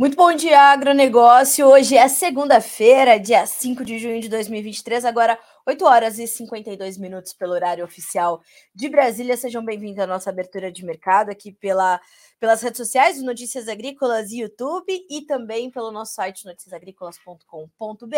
Muito bom dia, agronegócio. Hoje é segunda-feira, dia 5 de junho de 2023, agora 8 horas e 52 minutos pelo horário oficial de Brasília. Sejam bem-vindos à nossa abertura de mercado aqui pela, pelas redes sociais, Notícias Agrícolas e YouTube e também pelo nosso site noticiasagricolas.com.br.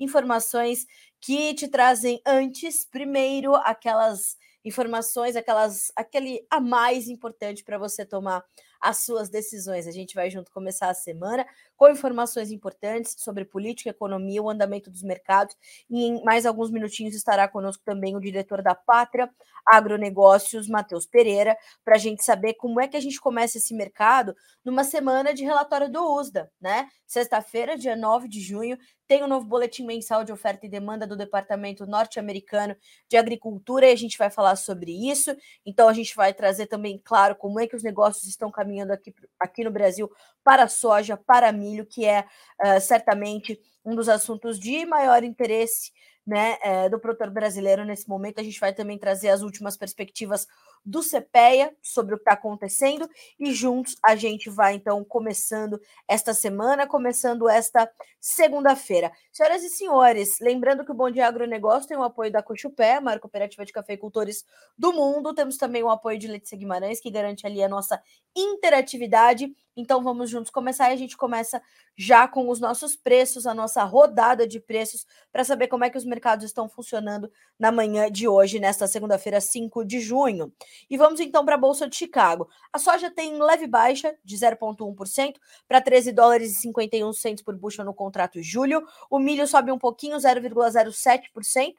Informações que te trazem antes, primeiro, aquelas informações, aquelas, aquele a mais importante para você tomar as suas decisões. A gente vai junto começar a semana com informações importantes sobre política, economia, o andamento dos mercados. E em mais alguns minutinhos estará conosco também o diretor da Pátria Agronegócios, Matheus Pereira, para a gente saber como é que a gente começa esse mercado numa semana de relatório do USDA, né? Sexta-feira, dia 9 de junho, tem o um novo boletim mensal de oferta e demanda do Departamento Norte-Americano de Agricultura e a gente vai falar sobre isso. Então a gente vai trazer também, claro, como é que os negócios estão caminhando aqui, aqui no Brasil para a soja, para milho, que é uh, certamente um dos assuntos de maior interesse né, é, do produtor brasileiro nesse momento. A gente vai também trazer as últimas perspectivas do CPEA sobre o que está acontecendo e juntos a gente vai então começando esta semana, começando esta segunda-feira. Senhoras e senhores, lembrando que o Bom Dia Agronegócio tem o apoio da Cochupé, a maior cooperativa de cafeicultores do mundo. Temos também o apoio de Letícia Guimarães, que garante ali a nossa interatividade. Então vamos juntos começar e a gente começa já com os nossos preços, a nossa rodada de preços, para saber como é que os mercados estão funcionando na manhã de hoje, nesta segunda-feira, 5 de junho. E vamos então para a Bolsa de Chicago. A soja tem leve baixa de 0,1% para 13 dólares e 51 centos por bushel no contrato julho. O milho sobe um pouquinho, 0,07%.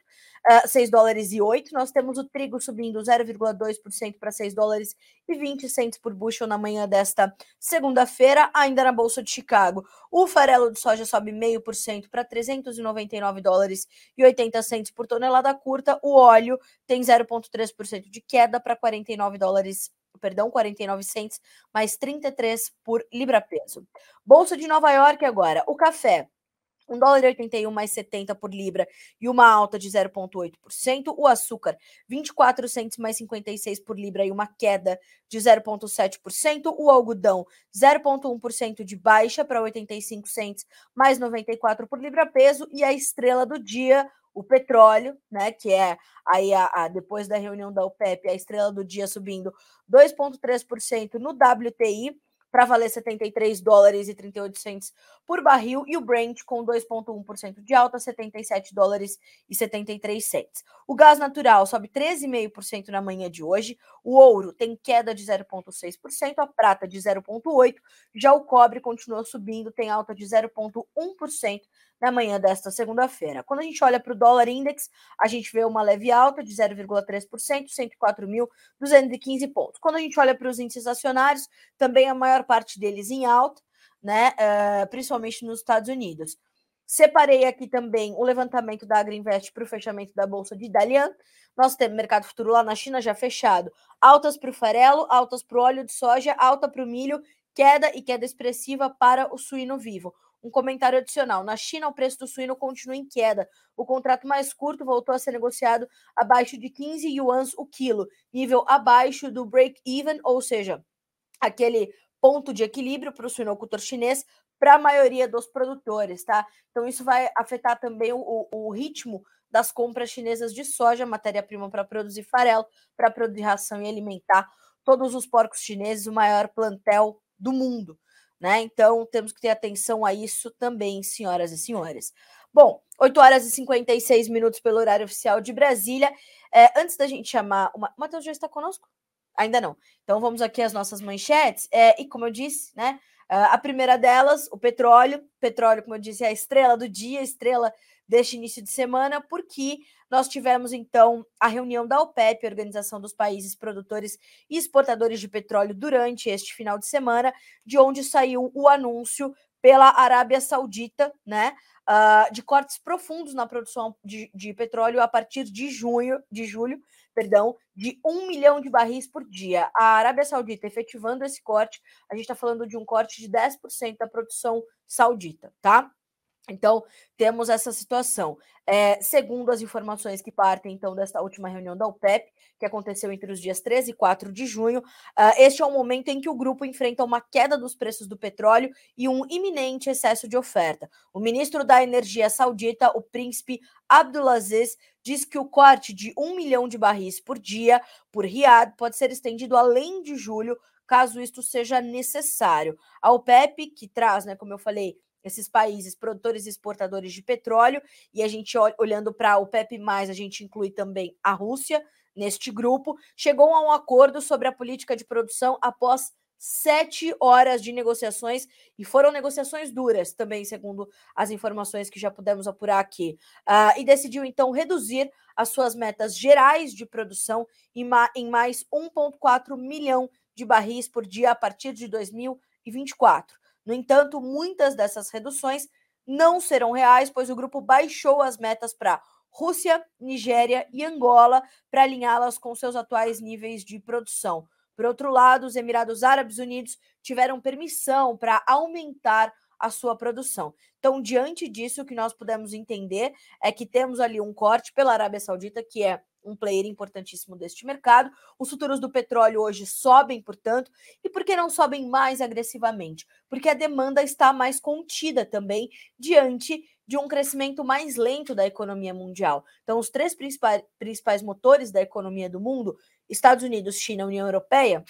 Uh, 6 dólares e 8. Nós temos o trigo subindo 0,2% para 6 dólares e 20 centos por bushel na manhã desta segunda-feira, ainda na Bolsa de Chicago. O farelo de soja sobe 0,5% para 399 dólares e 80 centos por tonelada curta. O óleo tem 0,3% de queda para 49 dólares perdão, 49 centos, mais 33 por libra-peso. Bolsa de Nova York agora. O café 1 dólar e 81 mais 70 por libra e uma alta de 0,8%. O açúcar, 24 centos mais 56 por libra e uma queda de 0,7%. O algodão, 0,1% de baixa para 85 centos mais 94 por libra peso. E a estrela do dia, o petróleo, né, que é aí a, a, depois da reunião da OPEP, a estrela do dia subindo 2,3% no WTI para valer 73 dólares e 38 centos por barril e o Brent com 2,1% de alta, 77 dólares e 73 centos. O gás natural sobe 13,5% na manhã de hoje, o ouro tem queda de 0,6%, a prata de 0,8%, já o cobre continua subindo, tem alta de 0,1% na manhã desta segunda-feira. Quando a gente olha para o dólar index, a gente vê uma leve alta de 0,3%, 104.215 pontos. Quando a gente olha para os índices acionários, também a maior parte deles em alta, né, uh, principalmente nos Estados Unidos. Separei aqui também o levantamento da Agriinvest para o fechamento da Bolsa de Dalian. Nós temos mercado futuro lá na China já fechado. Altas para o farelo, altas para o óleo de soja, alta para o milho, queda e queda expressiva para o suíno vivo. Um comentário adicional: na China, o preço do suíno continua em queda. O contrato mais curto voltou a ser negociado abaixo de 15 yuans o quilo, nível abaixo do break-even, ou seja, aquele ponto de equilíbrio para o suinocultor chinês para a maioria dos produtores, tá? Então, isso vai afetar também o, o ritmo das compras chinesas de soja, matéria-prima para produzir farelo, para produzir ração e alimentar todos os porcos chineses, o maior plantel do mundo né? Então temos que ter atenção a isso também, senhoras e senhores. Bom, 8 horas e 56 minutos pelo horário oficial de Brasília. É, antes da gente chamar. O Matheus já está conosco? Ainda não. Então vamos aqui às nossas manchetes. É, e como eu disse, né? A primeira delas, o petróleo. Petróleo, como eu disse, é a estrela do dia, estrela deste início de semana, porque nós tivemos então a reunião da OPEP, Organização dos Países Produtores e Exportadores de Petróleo, durante este final de semana, de onde saiu o anúncio pela Arábia Saudita, né, uh, de cortes profundos na produção de, de, petróleo a partir de junho, de julho, perdão, de um milhão de barris por dia. A Arábia Saudita efetivando esse corte, a gente está falando de um corte de 10% da produção saudita, tá? Então, temos essa situação. É, segundo as informações que partem, então, desta última reunião da OPEP, que aconteceu entre os dias 13 e 4 de junho, uh, este é o momento em que o grupo enfrenta uma queda dos preços do petróleo e um iminente excesso de oferta. O ministro da Energia saudita, o príncipe Abdulaziz, diz que o corte de um milhão de barris por dia por Riad pode ser estendido além de julho, caso isto seja necessário. A OPEP, que traz, né, como eu falei, esses países produtores e exportadores de petróleo, e a gente olhando para o PEP+, a gente inclui também a Rússia neste grupo, chegou a um acordo sobre a política de produção após sete horas de negociações, e foram negociações duras também, segundo as informações que já pudemos apurar aqui, uh, e decidiu então reduzir as suas metas gerais de produção em, ma em mais 1,4 milhão de barris por dia a partir de 2024. No entanto, muitas dessas reduções não serão reais, pois o grupo baixou as metas para Rússia, Nigéria e Angola para alinhá-las com seus atuais níveis de produção. Por outro lado, os Emirados Árabes Unidos tiveram permissão para aumentar a sua produção. Então, diante disso, o que nós podemos entender é que temos ali um corte pela Arábia Saudita, que é um player importantíssimo deste mercado. Os futuros do petróleo hoje sobem, portanto, e por que não sobem mais agressivamente? Porque a demanda está mais contida também diante de um crescimento mais lento da economia mundial. Então, os três principais, principais motores da economia do mundo, Estados Unidos, China, União Europeia,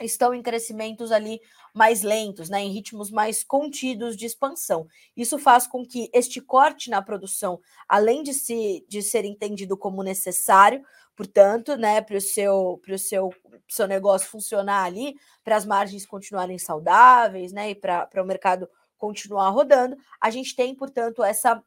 estão em crescimentos ali mais lentos, né, em ritmos mais contidos de expansão. Isso faz com que este corte na produção, além de, se, de ser entendido como necessário, portanto, né, para o seu, seu, seu negócio funcionar ali, para as margens continuarem saudáveis, né, e para o mercado continuar rodando, a gente tem, portanto, essa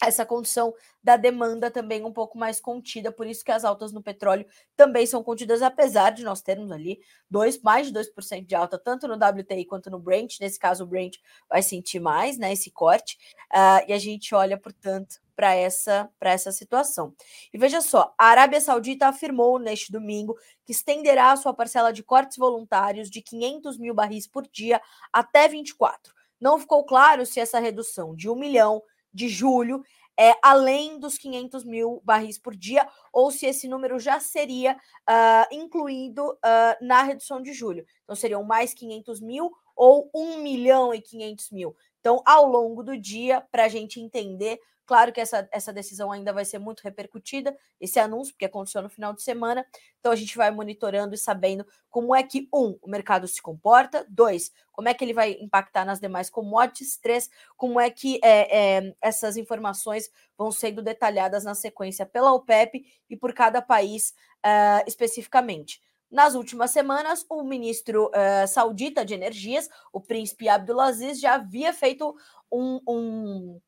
essa condição da demanda também um pouco mais contida, por isso que as altas no petróleo também são contidas, apesar de nós termos ali dois, mais de 2% de alta, tanto no WTI quanto no Brent. Nesse caso, o Brent vai sentir mais né, esse corte, uh, e a gente olha, portanto, para essa, essa situação. E veja só, a Arábia Saudita afirmou neste domingo que estenderá a sua parcela de cortes voluntários de 500 mil barris por dia até 24. Não ficou claro se essa redução de um milhão de julho é além dos 500 mil barris por dia, ou se esse número já seria uh, incluído uh, na redução de julho. Então, seriam mais 500 mil ou 1 milhão e 500 mil. Então, ao longo do dia, para a gente entender Claro que essa, essa decisão ainda vai ser muito repercutida, esse anúncio, porque aconteceu no final de semana. Então a gente vai monitorando e sabendo como é que, um, o mercado se comporta, dois, como é que ele vai impactar nas demais commodities, três, como é que é, é, essas informações vão sendo detalhadas na sequência pela OPEP e por cada país uh, especificamente. Nas últimas semanas, o ministro uh, saudita de energias, o príncipe Abdulaziz, já havia feito um, um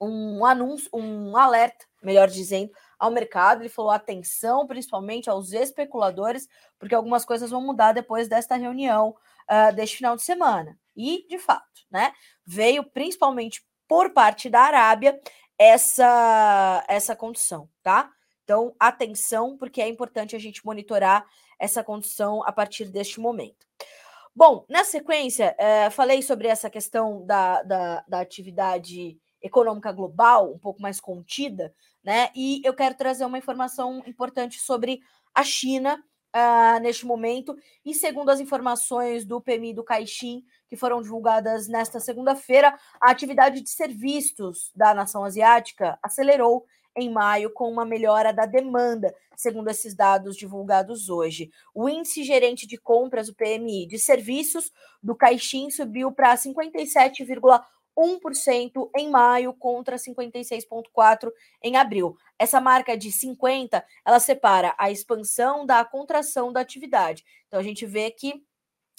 um anúncio, um alerta, melhor dizendo, ao mercado. Ele falou atenção, principalmente aos especuladores, porque algumas coisas vão mudar depois desta reunião uh, deste final de semana. E, de fato, né, veio principalmente por parte da Arábia essa, essa condição, tá? Então, atenção, porque é importante a gente monitorar essa condição a partir deste momento. Bom, na sequência, uh, falei sobre essa questão da, da, da atividade econômica global, um pouco mais contida, né? E eu quero trazer uma informação importante sobre a China uh, neste momento. E segundo as informações do PMI do Caixin, que foram divulgadas nesta segunda-feira, a atividade de serviços da nação asiática acelerou em maio com uma melhora da demanda, segundo esses dados divulgados hoje. O índice gerente de compras, o PMI, de serviços do Caixin subiu para 57,1 1% em maio contra 56,4% em abril. Essa marca de 50, ela separa a expansão da contração da atividade. Então a gente vê que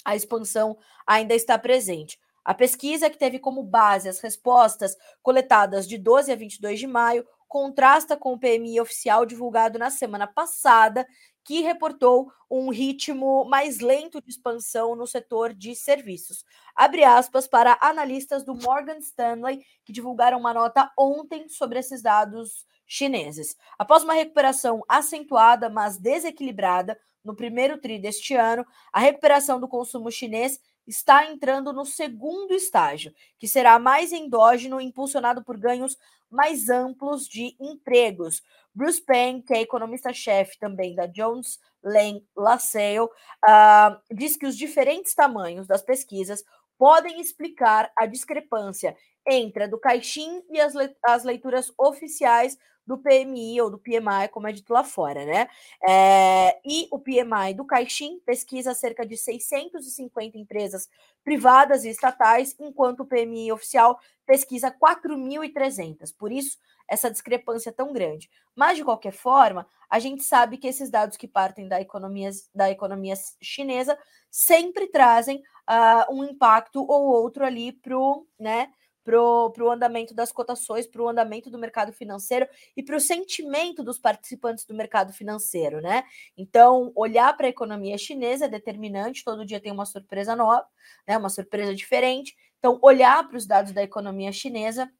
a expansão ainda está presente. A pesquisa que teve como base as respostas coletadas de 12 a 22 de maio contrasta com o PMI oficial divulgado na semana passada, que reportou um ritmo mais lento de expansão no setor de serviços. Abre aspas para analistas do Morgan Stanley, que divulgaram uma nota ontem sobre esses dados chineses. Após uma recuperação acentuada, mas desequilibrada no primeiro tri deste ano, a recuperação do consumo chinês está entrando no segundo estágio, que será mais endógeno, impulsionado por ganhos mais amplos de empregos. Bruce Payne, que é economista-chefe também da Jones Lang LaSalle, uh, diz que os diferentes tamanhos das pesquisas podem explicar a discrepância entre a do Caixin e as, le as leituras oficiais do PMI ou do PMI, como é dito lá fora, né? É, e o PMI do Caixin pesquisa cerca de 650 empresas privadas e estatais, enquanto o PMI oficial pesquisa 4.300. Por isso, essa discrepância é tão grande. Mas, de qualquer forma, a gente sabe que esses dados que partem da economia, da economia chinesa sempre trazem uh, um impacto ou outro ali para o né, para o andamento das cotações, para o andamento do mercado financeiro e para o sentimento dos participantes do mercado financeiro, né? Então, olhar para a economia chinesa é determinante, todo dia tem uma surpresa nova, né? Uma surpresa diferente. Então, olhar para os dados da economia chinesa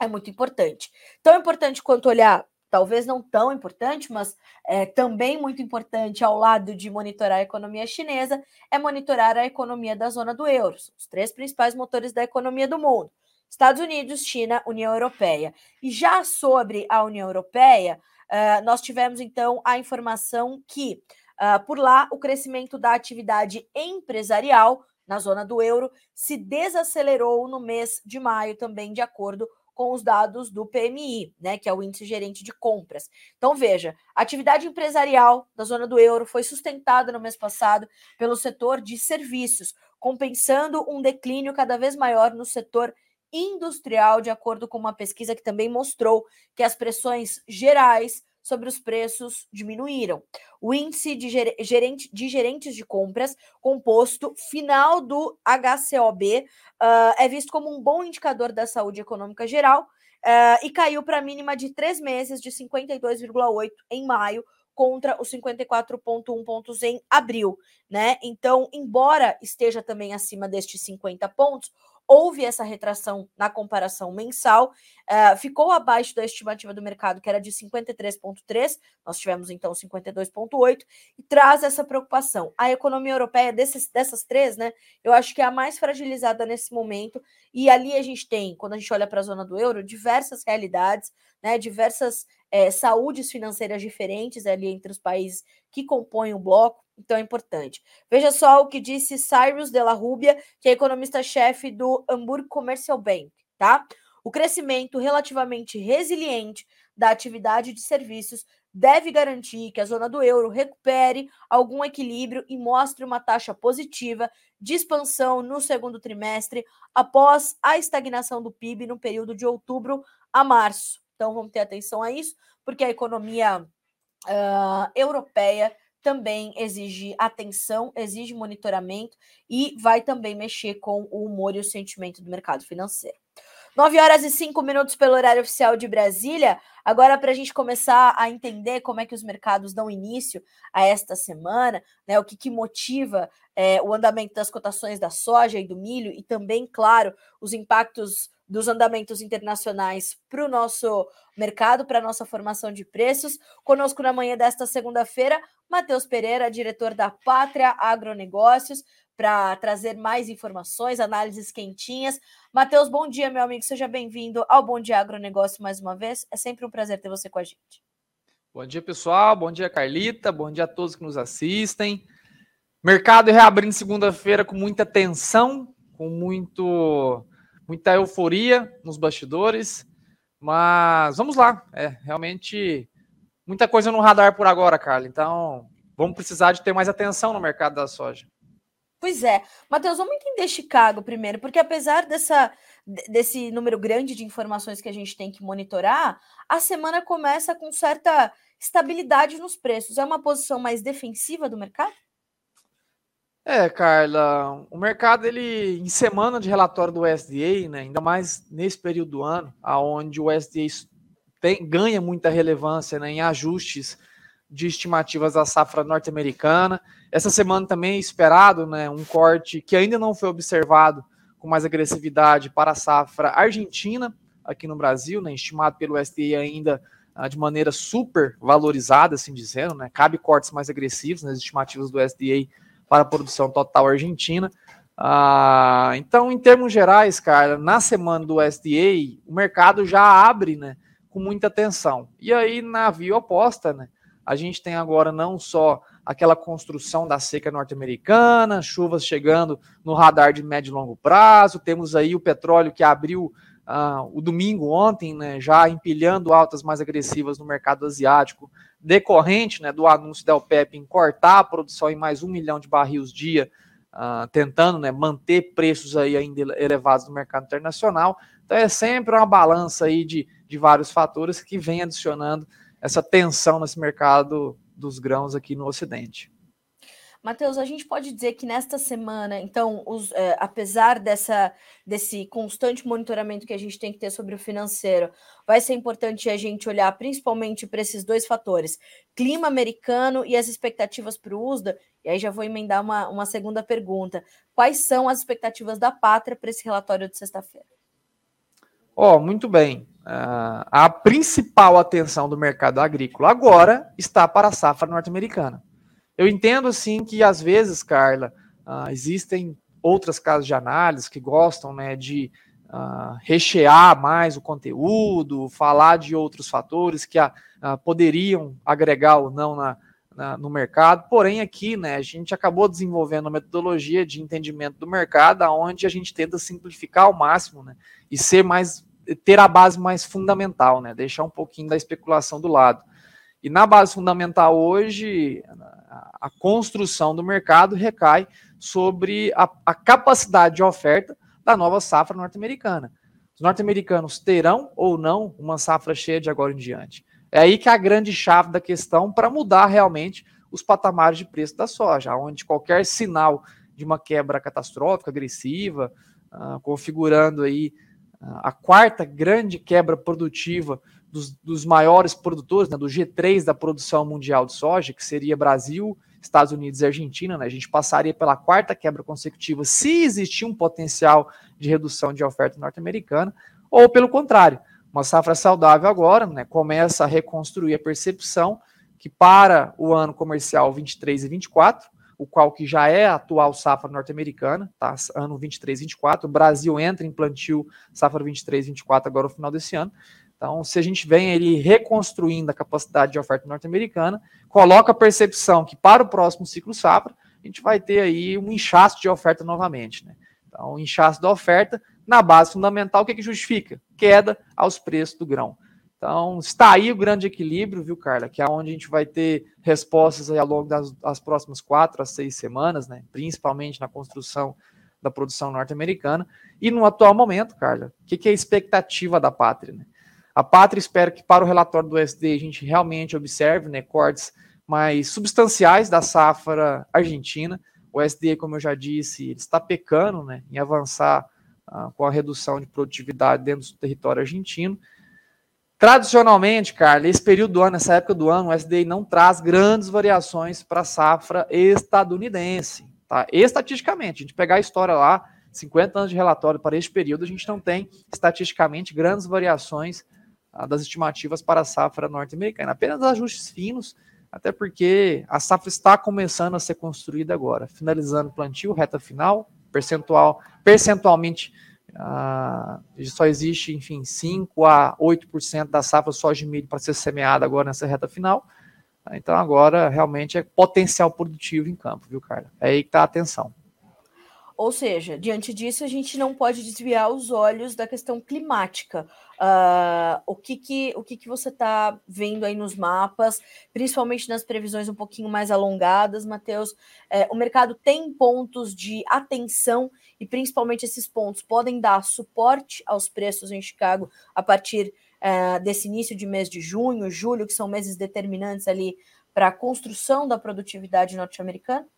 é muito importante. Tão importante quanto olhar talvez não tão importante, mas é, também muito importante ao lado de monitorar a economia chinesa, é monitorar a economia da zona do euro, os três principais motores da economia do mundo. Estados Unidos, China, União Europeia. E já sobre a União Europeia, uh, nós tivemos então a informação que uh, por lá o crescimento da atividade empresarial na zona do euro se desacelerou no mês de maio, também de acordo com os dados do PMI, né, que é o índice gerente de compras. Então veja, a atividade empresarial da zona do euro foi sustentada no mês passado pelo setor de serviços, compensando um declínio cada vez maior no setor industrial, de acordo com uma pesquisa que também mostrou que as pressões gerais sobre os preços diminuíram. O índice de, gerente, de gerentes de compras, composto final do HCOB, uh, ah, é visto como um bom indicador da saúde econômica geral uh, e caiu para a mínima de três meses, de 52,8 em maio, contra os 54,1 pontos em abril, né? Então, embora esteja também acima destes 50 pontos, houve essa retração na comparação mensal, uh, ficou abaixo da estimativa do mercado, que era de 53,3, nós tivemos então 52,8, e traz essa preocupação. A economia europeia, desses, dessas três, né, eu acho que é a mais fragilizada nesse momento, e ali a gente tem, quando a gente olha para a zona do euro, diversas realidades, né, diversas é, saúdes financeiras diferentes ali entre os países que compõem o bloco. Então é importante. Veja só o que disse Cyrus de la Rubia, que é economista-chefe do Hamburg Commercial Bank, tá? O crescimento relativamente resiliente da atividade de serviços deve garantir que a zona do euro recupere algum equilíbrio e mostre uma taxa positiva de expansão no segundo trimestre, após a estagnação do PIB no período de outubro a março. Então vamos ter atenção a isso, porque a economia uh, europeia também exige atenção, exige monitoramento e vai também mexer com o humor e o sentimento do mercado financeiro. 9 horas e 5 minutos pelo horário oficial de Brasília. Agora, para a gente começar a entender como é que os mercados dão início a esta semana, né, o que, que motiva é, o andamento das cotações da soja e do milho, e também, claro, os impactos dos andamentos internacionais para o nosso mercado, para a nossa formação de preços. Conosco na manhã desta segunda-feira, Matheus Pereira, diretor da Pátria Agronegócios, para trazer mais informações, análises quentinhas. Matheus, bom dia, meu amigo. Seja bem-vindo ao Bom Dia Agronegócio mais uma vez. É sempre um prazer ter você com a gente. Bom dia, pessoal. Bom dia, Carlita. Bom dia a todos que nos assistem. Mercado reabrindo segunda-feira com muita tensão, com muito muita euforia nos bastidores, mas vamos lá. É realmente muita coisa no radar por agora, Carla. Então vamos precisar de ter mais atenção no mercado da soja. Pois é. Matheus, vamos entender Chicago primeiro, porque apesar dessa, desse número grande de informações que a gente tem que monitorar, a semana começa com certa estabilidade nos preços. É uma posição mais defensiva do mercado? É, Carla, o mercado ele em semana de relatório do USDA, né, ainda mais nesse período do ano, aonde o USDA tem, ganha muita relevância né, em ajustes de estimativas da safra norte-americana. Essa semana também é esperado né, um corte que ainda não foi observado com mais agressividade para a safra argentina aqui no Brasil, né, estimado pelo USDA ainda ah, de maneira super valorizada, assim dizendo, né? Cabe cortes mais agressivos nas estimativas do USDA para a produção total argentina. Ah, então, em termos gerais, cara, na semana do SDA, o mercado já abre, né, com muita atenção. E aí, na via oposta, né, a gente tem agora não só aquela construção da seca norte-americana, chuvas chegando no radar de médio e longo prazo, temos aí o petróleo que abriu uh, o domingo ontem, né, já empilhando altas mais agressivas no mercado asiático, decorrente né, do anúncio da OPEP em cortar a produção em mais um milhão de barris dia, uh, tentando né, manter preços aí ainda elevados no mercado internacional. Então é sempre uma balança aí de, de vários fatores que vem adicionando essa tensão nesse mercado dos grãos aqui no Ocidente. Matheus, a gente pode dizer que nesta semana, então, os, é, apesar dessa, desse constante monitoramento que a gente tem que ter sobre o financeiro, vai ser importante a gente olhar principalmente para esses dois fatores: clima americano e as expectativas para o USDA. E aí já vou emendar uma, uma segunda pergunta: quais são as expectativas da pátria para esse relatório de sexta-feira? Ó, oh, muito bem. Uh, a principal atenção do mercado agrícola agora está para a safra norte-americana. Eu entendo, assim, que às vezes, Carla, uh, existem outras casas de análise que gostam né, de uh, rechear mais o conteúdo, falar de outros fatores que uh, poderiam agregar ou não na, na, no mercado. Porém, aqui, né, a gente acabou desenvolvendo uma metodologia de entendimento do mercado, onde a gente tenta simplificar ao máximo né, e ser mais ter a base mais fundamental, né, deixar um pouquinho da especulação do lado. E na base fundamental hoje, a construção do mercado recai sobre a, a capacidade de oferta da nova safra norte-americana. Os norte-americanos terão ou não uma safra cheia de agora em diante. É aí que é a grande chave da questão para mudar realmente os patamares de preço da soja, onde qualquer sinal de uma quebra catastrófica, agressiva, uh, configurando aí uh, a quarta grande quebra produtiva dos, dos maiores produtores, né, do G3 da produção mundial de soja, que seria Brasil, Estados Unidos e Argentina, né, a gente passaria pela quarta quebra consecutiva se existir um potencial de redução de oferta norte-americana, ou pelo contrário, uma safra saudável agora né, começa a reconstruir a percepção que para o ano comercial 23 e 24, o qual que já é a atual safra norte-americana, tá? ano 23 e 24, o Brasil entra em plantio safra 23 e 24 agora no final desse ano, então, se a gente vem ele reconstruindo a capacidade de oferta norte-americana, coloca a percepção que para o próximo ciclo safra, a gente vai ter aí um inchaço de oferta novamente. Né? Então, inchaço da oferta, na base fundamental, o que, que justifica? Queda aos preços do grão. Então, está aí o grande equilíbrio, viu, Carla? Que é onde a gente vai ter respostas ao longo das, das próximas quatro a seis semanas, né? Principalmente na construção da produção norte-americana. E no atual momento, Carla, o que, que é a expectativa da pátria? Né? A Pátria espera que para o relatório do SD a gente realmente observe né, cortes mais substanciais da safra argentina. O SD, como eu já disse, está pecando né, em avançar uh, com a redução de produtividade dentro do território argentino. Tradicionalmente, Carla, esse período do ano, essa época do ano, o SDI não traz grandes variações para a safra estadunidense. Tá? Estatisticamente, a gente pegar a história lá, 50 anos de relatório para este período, a gente não tem estatisticamente grandes variações das estimativas para a safra norte-americana. Apenas ajustes finos, até porque a safra está começando a ser construída agora, finalizando o plantio, reta final, percentual, percentualmente uh, só existe, enfim, 5 a 8% da safra soja de milho para ser semeada agora nessa reta final. Então agora realmente é potencial produtivo em campo, viu, Carla? É aí que está a atenção. Ou seja, diante disso, a gente não pode desviar os olhos da questão climática. Uh, o que, que, o que, que você está vendo aí nos mapas, principalmente nas previsões um pouquinho mais alongadas, Matheus? É, o mercado tem pontos de atenção e principalmente esses pontos podem dar suporte aos preços em Chicago a partir uh, desse início de mês de junho, julho, que são meses determinantes ali para a construção da produtividade norte-americana?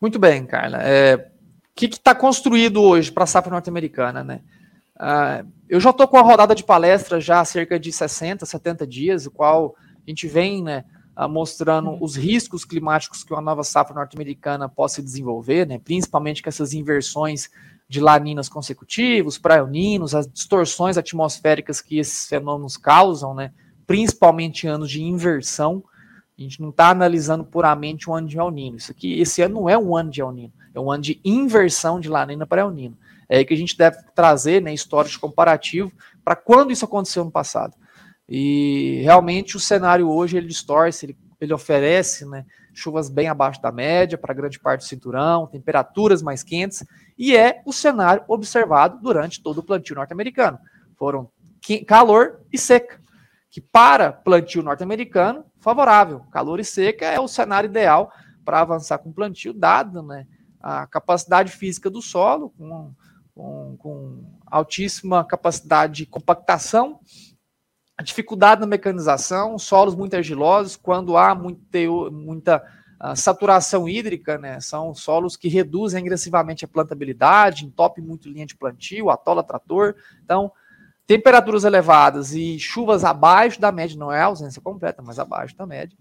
Muito bem, Carla. É, que está construído hoje para a safra norte-americana, né? Uh, eu já estou com a rodada de palestra já há cerca de 60, 70 dias, o qual a gente vem né, uh, mostrando os riscos climáticos que uma nova safra norte-americana possa desenvolver, né, principalmente com essas inversões de laninas consecutivos, praioninos, as distorções atmosféricas que esses fenômenos causam, né, principalmente anos de inversão. A gente não está analisando puramente um ano de El Nino. Isso aqui, esse ano não é um ano de El Nino, é um ano de inversão de Lanina para El Nino. É aí que a gente deve trazer né, histórias de comparativo para quando isso aconteceu no passado. E realmente o cenário hoje ele distorce, ele, ele oferece né, chuvas bem abaixo da média para grande parte do cinturão, temperaturas mais quentes, e é o cenário observado durante todo o plantio norte-americano. Foram calor e seca que para plantio norte-americano, favorável. Calor e seca é o cenário ideal para avançar com plantio, dado né, a capacidade física do solo, com, com, com altíssima capacidade de compactação, a dificuldade na mecanização, solos muito argilosos, quando há muito, muita uh, saturação hídrica, né, são solos que reduzem agressivamente a plantabilidade, entopem muito linha de plantio, atola trator, então Temperaturas elevadas e chuvas abaixo da média, não é ausência completa, mas abaixo da média,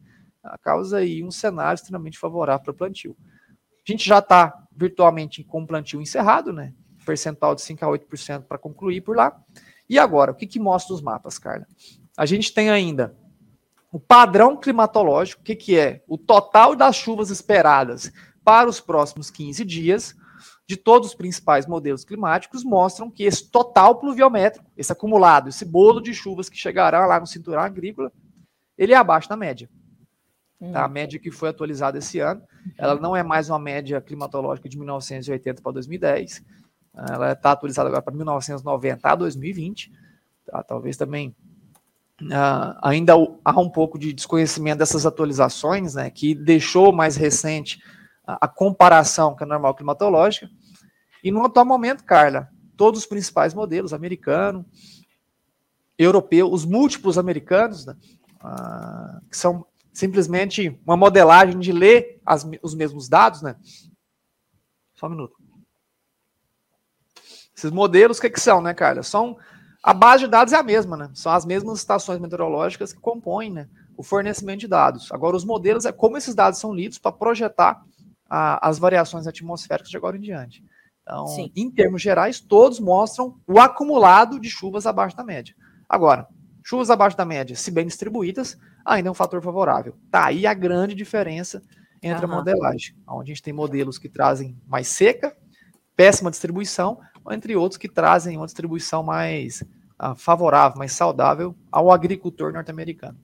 causa aí um cenário extremamente favorável para o plantio. A gente já está virtualmente com o plantio encerrado, né? Percentual de 5 a 8% para concluir por lá. E agora, o que, que mostra os mapas, Carla? A gente tem ainda o padrão climatológico, o que, que é? O total das chuvas esperadas para os próximos 15 dias, de todos os principais modelos climáticos mostram que esse total pluviométrico, esse acumulado, esse bolo de chuvas que chegará lá no cinturão agrícola, ele é abaixo da média. Tá? A hum. média que foi atualizada esse ano, ela não é mais uma média climatológica de 1980 para 2010, ela está atualizada agora para 1990 a 2020. Tá? Talvez também uh, ainda há um pouco de desconhecimento dessas atualizações, né, que deixou mais recente a, a comparação com a normal climatológica. E no atual momento, Carla, todos os principais modelos, americano, europeu, os múltiplos americanos, né, ah, que são simplesmente uma modelagem de ler as, os mesmos dados, né? Só um minuto. Esses modelos, o que, que são, né, Carla? São a base de dados é a mesma, né? São as mesmas estações meteorológicas que compõem né, o fornecimento de dados. Agora, os modelos é como esses dados são lidos para projetar a, as variações atmosféricas de agora em diante. Então, Sim. em termos gerais, todos mostram o acumulado de chuvas abaixo da média. Agora, chuvas abaixo da média, se bem distribuídas, ainda é um fator favorável. Tá aí a grande diferença entre uhum. a modelagem, onde a gente tem modelos que trazem mais seca, péssima distribuição, entre outros que trazem uma distribuição mais uh, favorável, mais saudável ao agricultor norte-americano.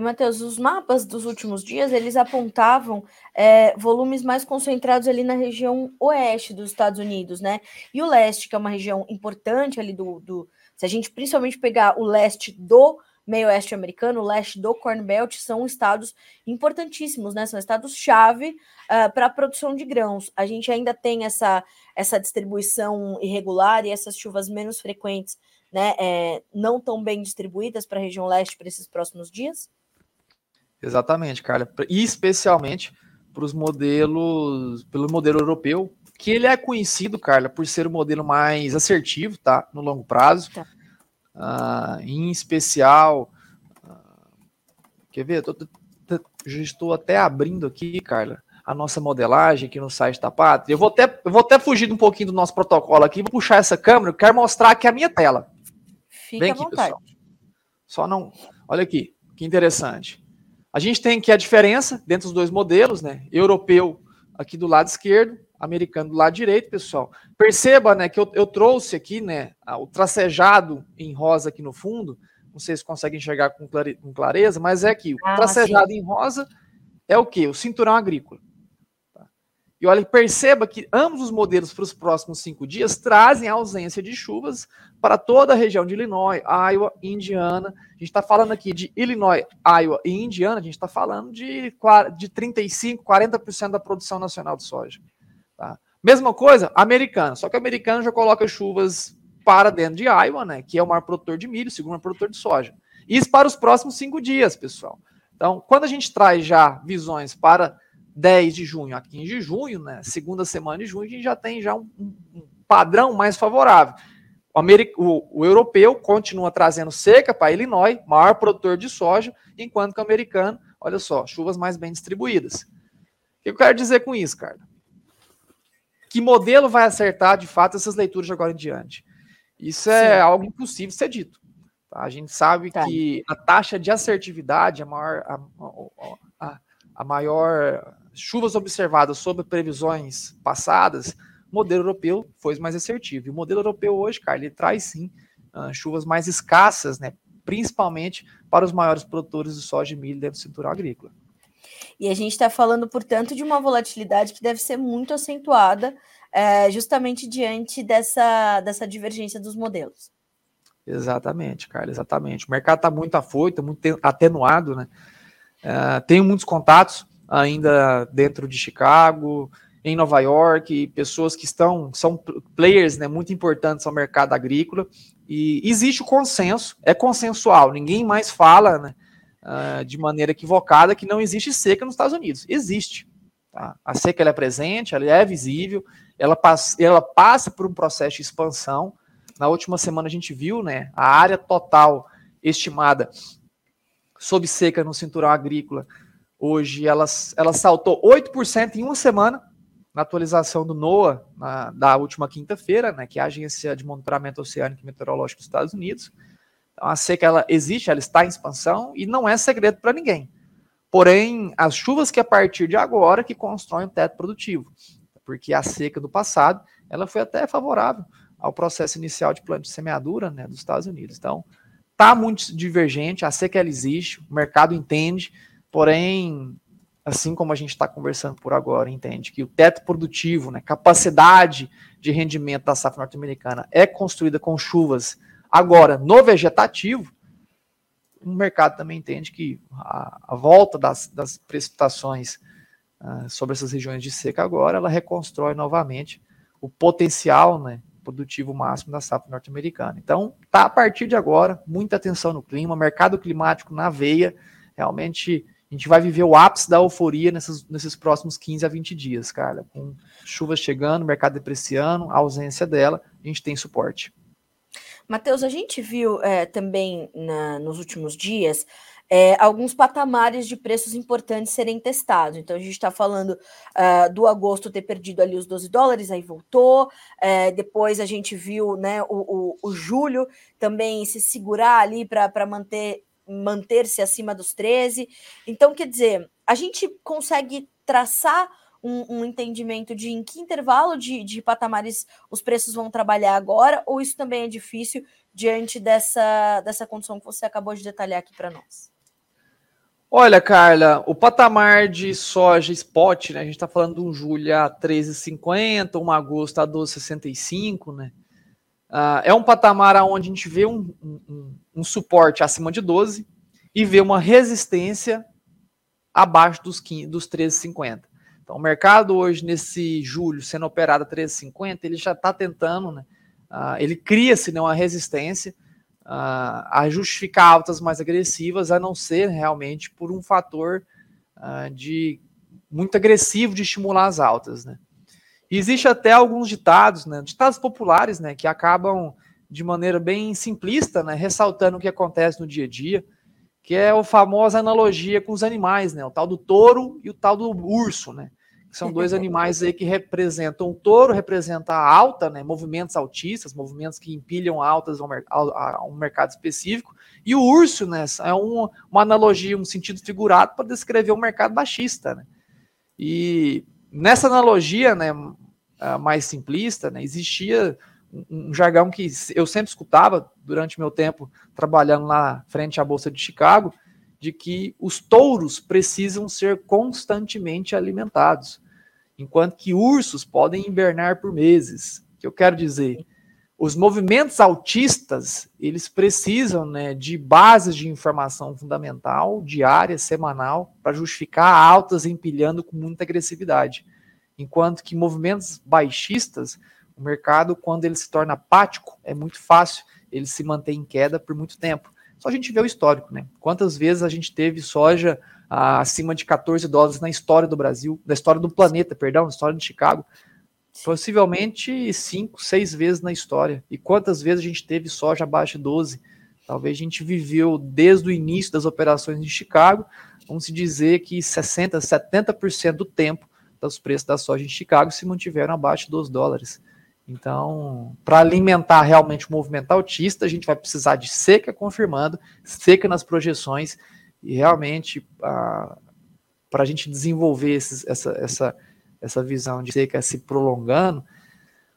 E, Matheus, os mapas dos últimos dias, eles apontavam é, volumes mais concentrados ali na região oeste dos Estados Unidos, né? E o leste, que é uma região importante ali do... do se a gente principalmente pegar o leste do meio oeste americano, o leste do Corn Belt, são estados importantíssimos, né? São estados-chave uh, para a produção de grãos. A gente ainda tem essa, essa distribuição irregular e essas chuvas menos frequentes, né? É, não tão bem distribuídas para a região leste para esses próximos dias? Exatamente, Carla. E especialmente para os modelos, pelo modelo europeu, que ele é conhecido, Carla, por ser o modelo mais assertivo, tá? No longo prazo. Tá. Uh, em especial. Uh, quer ver? Tô, tô, tô, já estou até abrindo aqui, Carla, a nossa modelagem aqui no site da Pátria. Eu vou até, eu vou até fugir um pouquinho do nosso protocolo aqui, vou puxar essa câmera, eu quero mostrar aqui a minha tela. Fica Vem aqui, vontade. Pessoal. Só não. Olha aqui, que interessante. A gente tem aqui a diferença dentro dos dois modelos, né? Europeu aqui do lado esquerdo, americano do lado direito, pessoal. Perceba, né, que eu, eu trouxe aqui, né, o tracejado em rosa aqui no fundo. Não sei se conseguem enxergar com, clare, com clareza, mas é aqui. O ah, tracejado sim. em rosa é o que? O cinturão agrícola. E olha, perceba que ambos os modelos para os próximos cinco dias trazem ausência de chuvas para toda a região de Illinois, Iowa Indiana. A gente está falando aqui de Illinois, Iowa e Indiana, a gente está falando de, de 35%, 40% da produção nacional de soja. Tá? Mesma coisa, americano, só que americano já coloca chuvas para dentro de Iowa, né, que é o maior produtor de milho, segundo maior produtor de soja. Isso para os próximos cinco dias, pessoal. Então, quando a gente traz já visões para 10 de junho a 15 de junho, né, segunda semana de junho, a gente já tem já um, um padrão mais favorável. O, o, o, europeu continua trazendo seca para Illinois, maior produtor de soja, enquanto que o americano, olha só, chuvas mais bem distribuídas. O que eu quero dizer com isso, cara? Que modelo vai acertar de fato essas leituras de agora em diante? Isso é Sim. algo impossível de ser dito. Tá? A gente sabe tá. que a taxa de assertividade, a maior, a, a, a maior chuvas observadas sobre previsões passadas, o modelo europeu foi mais assertivo. E o modelo europeu hoje, cara, ele traz sim uh, chuvas mais escassas, né? principalmente para os maiores produtores de soja e milho dentro do cinturão agrícola. E a gente está falando, portanto, de uma volatilidade que deve ser muito acentuada, é, justamente diante dessa, dessa divergência dos modelos. Exatamente, Carlos, exatamente. O mercado está muito afoito, muito atenuado, né? Uh, tenho muitos contatos ainda dentro de Chicago, em Nova York, pessoas que estão, são players né, muito importantes ao mercado agrícola, e existe o consenso, é consensual, ninguém mais fala né, uh, de maneira equivocada que não existe seca nos Estados Unidos. Existe. Tá? A seca é presente, ela é visível, ela passa, ela passa por um processo de expansão. Na última semana a gente viu né, a área total estimada sob seca no cinturão agrícola. Hoje ela, ela saltou 8% em uma semana, na atualização do NOAA na, da última quinta-feira, né, que é a Agência de Monitoramento Oceânico e Meteorológico dos Estados Unidos. Então, a seca ela existe, ela está em expansão e não é segredo para ninguém. Porém, as chuvas que a partir de agora que constroem o teto produtivo, porque a seca do passado ela foi até favorável ao processo inicial de plano de semeadura né, dos Estados Unidos. Então, está muito divergente, a seca ela existe, o mercado entende, porém assim como a gente está conversando por agora, entende que o teto produtivo, né, capacidade de rendimento da safra norte-americana é construída com chuvas agora no vegetativo, o mercado também entende que a, a volta das, das precipitações uh, sobre essas regiões de seca agora, ela reconstrói novamente o potencial né, produtivo máximo da safra norte-americana. Então, tá a partir de agora, muita atenção no clima, mercado climático na veia, realmente a gente vai viver o ápice da euforia nesses, nesses próximos 15 a 20 dias, cara. Com chuvas chegando, mercado depreciando, a ausência dela, a gente tem suporte. Matheus, a gente viu é, também na, nos últimos dias é, alguns patamares de preços importantes serem testados. Então, a gente está falando uh, do agosto ter perdido ali os 12 dólares, aí voltou. É, depois a gente viu né, o, o, o julho também se segurar ali para manter manter-se acima dos 13. Então, quer dizer, a gente consegue traçar um, um, entendimento de em que intervalo de, de patamares os preços vão trabalhar agora, ou isso também é difícil diante dessa, dessa condição que você acabou de detalhar aqui para nós? Olha, Carla, o patamar de soja spot, né? A gente está falando de um julho a 13,50, um agosto a 12,65, né? Uh, é um patamar onde a gente vê um, um, um, suporte acima de 12 e vê uma resistência abaixo dos, 15, dos 13,50. Então, o mercado hoje, nesse julho, sendo operado a 13,50, ele já está tentando, né, uh, ele cria-se né, uma resistência uh, a justificar altas mais agressivas, a não ser realmente por um fator de muito agressivo de estimular as altas. Né? Existe até alguns ditados, né, ditados populares, né, que acabam de maneira bem simplista, né, ressaltando o que acontece no dia a dia, que é a famosa analogia com os animais, né, o tal do touro e o tal do urso, né, que são dois animais aí que representam, o touro representa a alta, né, movimentos altistas, movimentos que empilham altas a um, a um mercado específico, e o urso, né, é um, uma analogia, um sentido figurado para descrever um mercado baixista, né, e nessa analogia, né, mais simplista, né, existia um, jargão que eu sempre escutava durante meu tempo trabalhando lá frente à Bolsa de Chicago, de que os touros precisam ser constantemente alimentados, enquanto que ursos podem hibernar por meses. O que eu quero dizer? Os movimentos autistas, eles precisam né, de bases de informação fundamental, diária, semanal, para justificar altas empilhando com muita agressividade enquanto que movimentos baixistas, o mercado, quando ele se torna apático, é muito fácil ele se manter em queda por muito tempo. Só a gente vê o histórico, né? Quantas vezes a gente teve soja ah, acima de 14 dólares na história do Brasil, na história do planeta, perdão, na história de Chicago. Possivelmente cinco, seis vezes na história. E quantas vezes a gente teve soja abaixo de 12? Talvez a gente viveu desde o início das operações de Chicago, vamos dizer que 60, 70% do tempo os preços da soja em Chicago se mantiveram abaixo dos dólares. Então, para alimentar realmente o movimento autista, a gente vai precisar de seca confirmando, seca nas projeções, e realmente para a gente desenvolver esses, essa, essa, essa visão de seca se prolongando,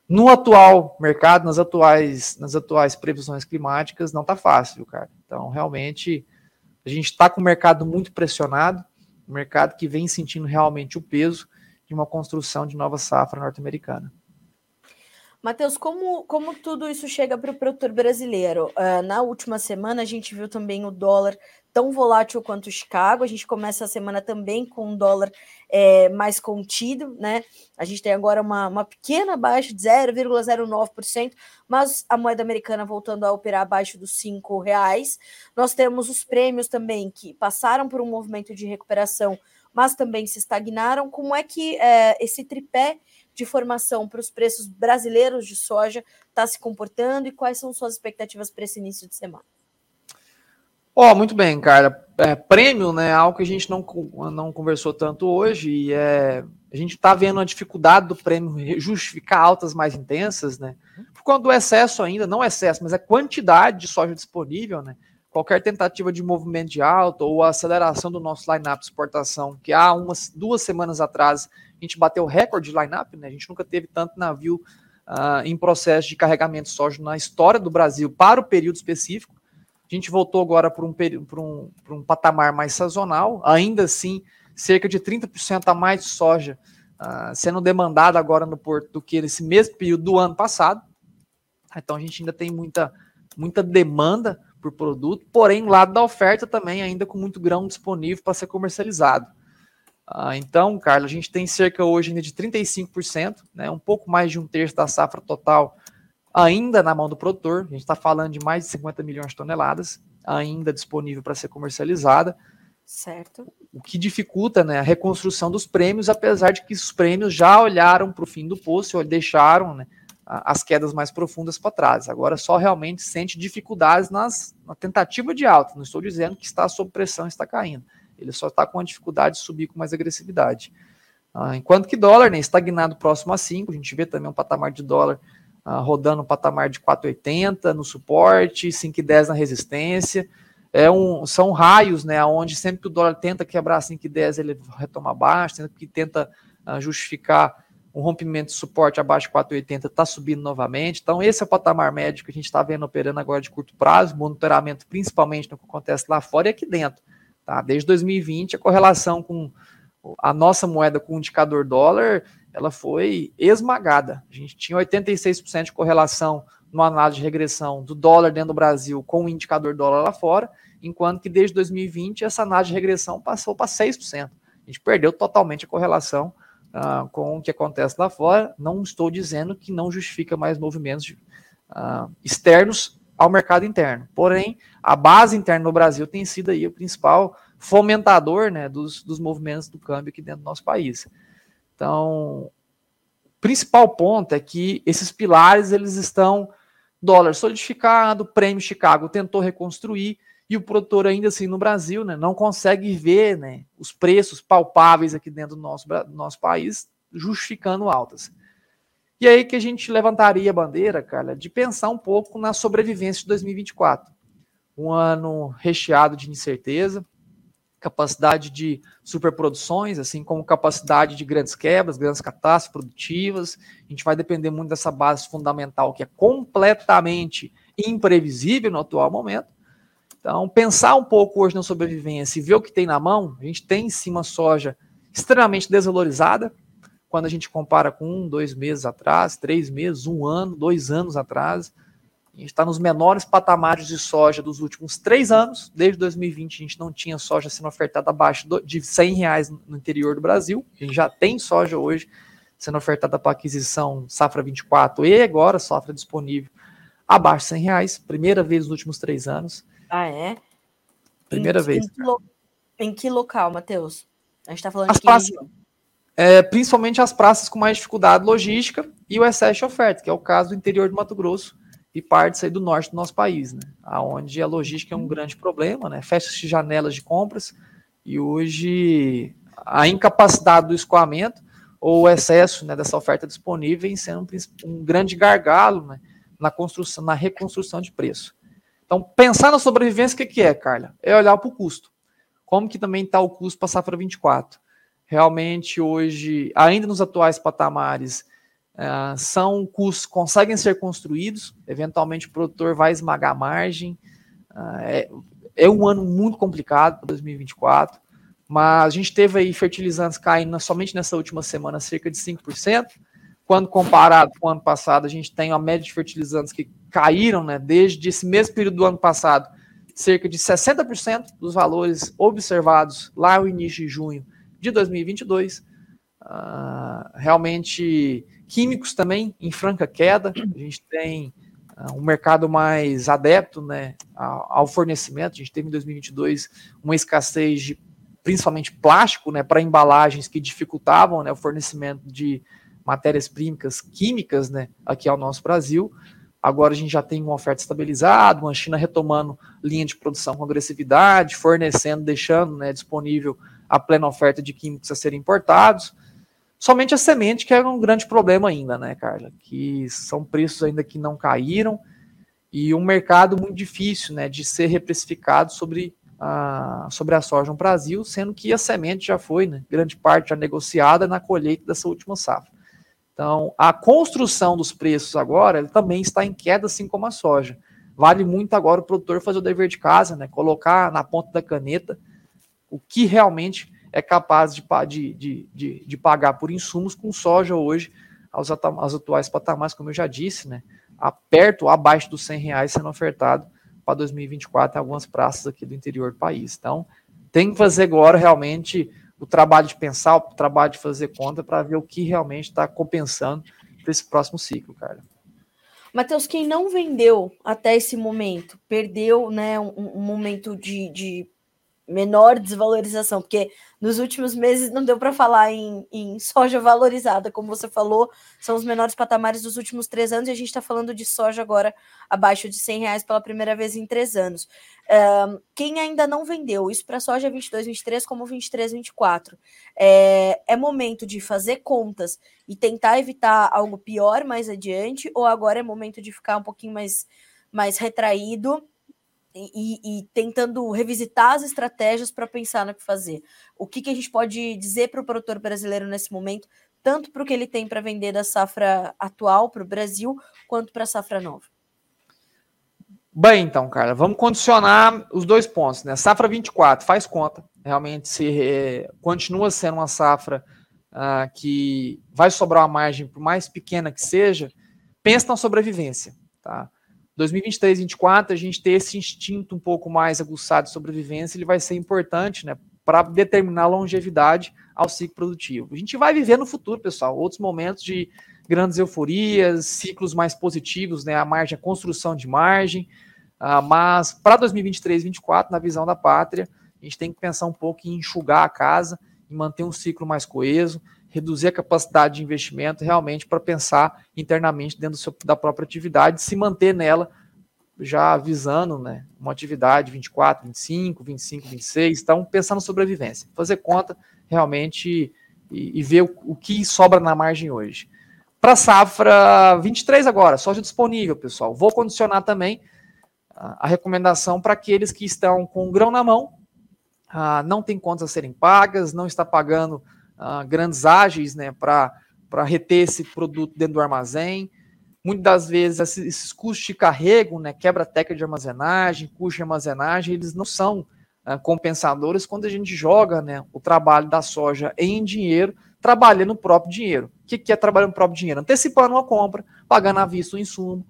no atual mercado, nas atuais, nas atuais previsões climáticas, não está fácil, cara. Então, realmente, a gente está com o mercado muito pressionado, um mercado que vem sentindo realmente o peso de uma construção de nova safra norte-americana. Matheus, como, como tudo isso chega para o produtor brasileiro? Uh, na última semana, a gente viu também o dólar tão volátil quanto Chicago. A gente começa a semana também com um dólar é, mais contido, né? A gente tem agora uma, uma pequena baixa de 0,09%, mas a moeda americana voltando a operar abaixo dos cinco reais. Nós temos os prêmios também que passaram por um movimento de recuperação, mas também se estagnaram. Como é que é, esse tripé de formação para os preços brasileiros de soja está se comportando e quais são suas expectativas para esse início de semana? Ó, oh, muito bem, cara. É, prêmio, né, é algo que a gente não, não conversou tanto hoje e é, a gente está vendo a dificuldade do prêmio justificar altas mais intensas, né? Por conta do excesso ainda, não excesso, mas a quantidade de soja disponível, né? Qualquer tentativa de movimento de alta ou aceleração do nosso line-up de exportação, que há umas duas semanas atrás a gente bateu recorde de line-up, né? A gente nunca teve tanto navio uh, em processo de carregamento de soja na história do Brasil para o período específico. A gente voltou agora para um, um, um patamar mais sazonal, ainda assim, cerca de 30% a mais de soja uh, sendo demandada agora no porto do que nesse mesmo período do ano passado. Então a gente ainda tem muita, muita demanda por produto, porém, lado da oferta também ainda com muito grão disponível para ser comercializado. Ah, então, Carlos, a gente tem cerca hoje ainda de 35%, né, um pouco mais de um terço da safra total ainda na mão do produtor. A gente está falando de mais de 50 milhões de toneladas ainda disponível para ser comercializada. Certo. O que dificulta né, a reconstrução dos prêmios, apesar de que os prêmios já olharam para o fim do poço e deixaram né, as quedas mais profundas para trás. Agora só realmente sente dificuldades nas, na tentativa de alta. Não estou dizendo que está sob pressão e está caindo ele só está com a dificuldade de subir com mais agressividade. Ah, enquanto que dólar, né, estagnado próximo a 5, a gente vê também um patamar de dólar ah, rodando um patamar de 4,80 no suporte, 5,10 na resistência. É um, são raios, né, onde sempre que o dólar tenta quebrar 5,10 ele retoma baixo, sempre que tenta ah, justificar um rompimento de suporte abaixo de 4,80 está subindo novamente. Então, esse é o patamar médio que a gente está vendo operando agora de curto prazo, monitoramento principalmente no que acontece lá fora e aqui dentro. Tá? Desde 2020, a correlação com a nossa moeda com o indicador dólar, ela foi esmagada. A gente tinha 86% de correlação no análise de regressão do dólar dentro do Brasil com o indicador dólar lá fora, enquanto que desde 2020 essa análise de regressão passou para 6%. A gente perdeu totalmente a correlação uh, com o que acontece lá fora. Não estou dizendo que não justifica mais movimentos uh, externos ao mercado interno. Porém, a base interna no Brasil tem sido aí o principal fomentador né, dos, dos movimentos do câmbio aqui dentro do nosso país. Então, o principal ponto é que esses pilares eles estão dólar solidificado, prêmio Chicago tentou reconstruir e o produtor ainda assim no Brasil, né, não consegue ver, né, os preços palpáveis aqui dentro do nosso, do nosso país justificando altas. E aí que a gente levantaria a bandeira, Carla, de pensar um pouco na sobrevivência de 2024. Um ano recheado de incerteza, capacidade de superproduções, assim como capacidade de grandes quebras, grandes catástrofes produtivas. A gente vai depender muito dessa base fundamental que é completamente imprevisível no atual momento. Então, pensar um pouco hoje na sobrevivência e ver o que tem na mão, a gente tem em cima soja extremamente desvalorizada, quando a gente compara com um, dois meses atrás, três meses, um ano, dois anos atrás. A gente está nos menores patamares de soja dos últimos três anos. Desde 2020 a gente não tinha soja sendo ofertada abaixo de 100 reais no interior do Brasil. A gente já tem soja hoje sendo ofertada para aquisição safra 24 e agora safra disponível abaixo de 100 reais. Primeira vez nos últimos três anos. Ah, é? Primeira em, vez. Em que, lo... em que local, Matheus? A gente está falando As de região? é, principalmente as praças com mais dificuldade logística e o excesso de oferta, que é o caso do interior do Mato Grosso e partes aí do norte do nosso país, né? Onde a logística é um grande problema, né? Fecha de janelas de compras e hoje a incapacidade do escoamento ou o excesso né, dessa oferta disponível sendo um, um grande gargalo né, na construção, na reconstrução de preço. Então, pensar na sobrevivência, o que, que é, Carla? É olhar para o custo. Como que também está o custo para a safra 24? Realmente, hoje, ainda nos atuais patamares, uh, são custos conseguem ser construídos, eventualmente o produtor vai esmagar a margem. Uh, é, é um ano muito complicado para 2024, mas a gente teve aí fertilizantes caindo somente nessa última semana cerca de 5%. Quando comparado com o ano passado, a gente tem uma média de fertilizantes que caíram, né, desde esse mesmo período do ano passado, cerca de 60% dos valores observados lá no início de junho de 2022. Uh, ah, realmente, químicos também em franca queda. A gente tem uh, um mercado mais adepto né, ao, fornecimento. A gente teve em 2022 uma escassez de principalmente plástico né, para embalagens que dificultavam né, o fornecimento de matérias-primas químicas né, aqui ao nosso Brasil. Agora a gente já tem uma oferta estabilizada, uma China retomando linha de produção com agressividade, fornecendo, deixando né, disponível a plena oferta de químicos a serem importados. Somente a semente que é um grande problema ainda, né, Carla? Que são preços ainda que não caíram e um mercado muito difícil né, de ser reprecificado sobre a, sobre a soja no Brasil, sendo que a semente já foi, né, grande parte já negociada na colheita dessa última safra. Então, a construção dos preços agora também está em queda, assim como a soja. Vale muito agora o produtor fazer o dever de casa, né? Colocar na ponta da caneta o que realmente é capaz de, de, de, de pagar por insumos com soja hoje, aos, aos atuais patamares, como eu já disse, né? A perto, abaixo dos 100 reais sendo ofertado para 2024 em algumas praças aqui do interior do país. Então, tem que fazer agora realmente o trabalho de pensar, o trabalho de fazer conta para ver o que realmente está compensando para esse próximo ciclo, cara. Matheus, quem não vendeu até esse momento, perdeu né, um, um momento de, de menor desvalorização, porque nos últimos meses não deu para falar em, em, soja valorizada, como você falou, são os menores patamares dos últimos três anos, e a gente está falando de soja agora abaixo de 100 reais pela primeira vez em três anos. Um, quem ainda não vendeu, isso para soja 22, 23, como 23, 24, é, é momento de fazer contas e tentar evitar algo pior mais adiante, ou agora é momento de ficar um pouquinho mais, mais retraído e, e, tentando revisitar as estratégias para pensar no que fazer. O que, que a gente pode dizer para o produtor brasileiro nesse momento, tanto para o que ele tem para vender da safra atual para o Brasil, quanto para a safra nova? Bem, então, cara, vamos condicionar os dois pontos, né? Safra 24 faz conta, realmente se é, continua sendo uma safra uh, que vai sobrar uma margem, por mais pequena que seja, pensa na sobrevivência, tá? 2023, 2024, a gente ter esse instinto um pouco mais aguçado de sobrevivência, ele vai ser importante, né, para determinar a longevidade ao ciclo produtivo. A gente vai viver no futuro, pessoal, outros momentos de grandes euforias, ciclos mais positivos, né, a margem, a construção de margem, uh, mas para 2023, 2024, na visão da pátria, a gente tem que pensar um pouco em enxugar a casa, em manter um ciclo mais coeso, reduzir a capacidade de investimento realmente para pensar internamente dentro seu, da própria atividade, se manter nela já visando né, uma atividade 24, 25, 25, 26, então pensando sobrevivência, fazer conta realmente e, e ver o, o, que sobra na margem hoje. Para safra 23 agora, soja disponível, pessoal. Vou condicionar também a, recomendação para aqueles que estão com grão na mão, ah, não tem contas a serem pagas, não está pagando uh, grandes ágeis né, para reter esse produto dentro do armazém. Muitas das vezes esses custos de carrego, né, quebra-teca de armazenagem, custo de armazenagem, eles não são uh, compensadores quando a gente joga né, o trabalho da soja em dinheiro, trabalhando o próprio dinheiro. O que, que é trabalhar no próprio dinheiro? Antecipando uma compra, pagando à vista o insumo,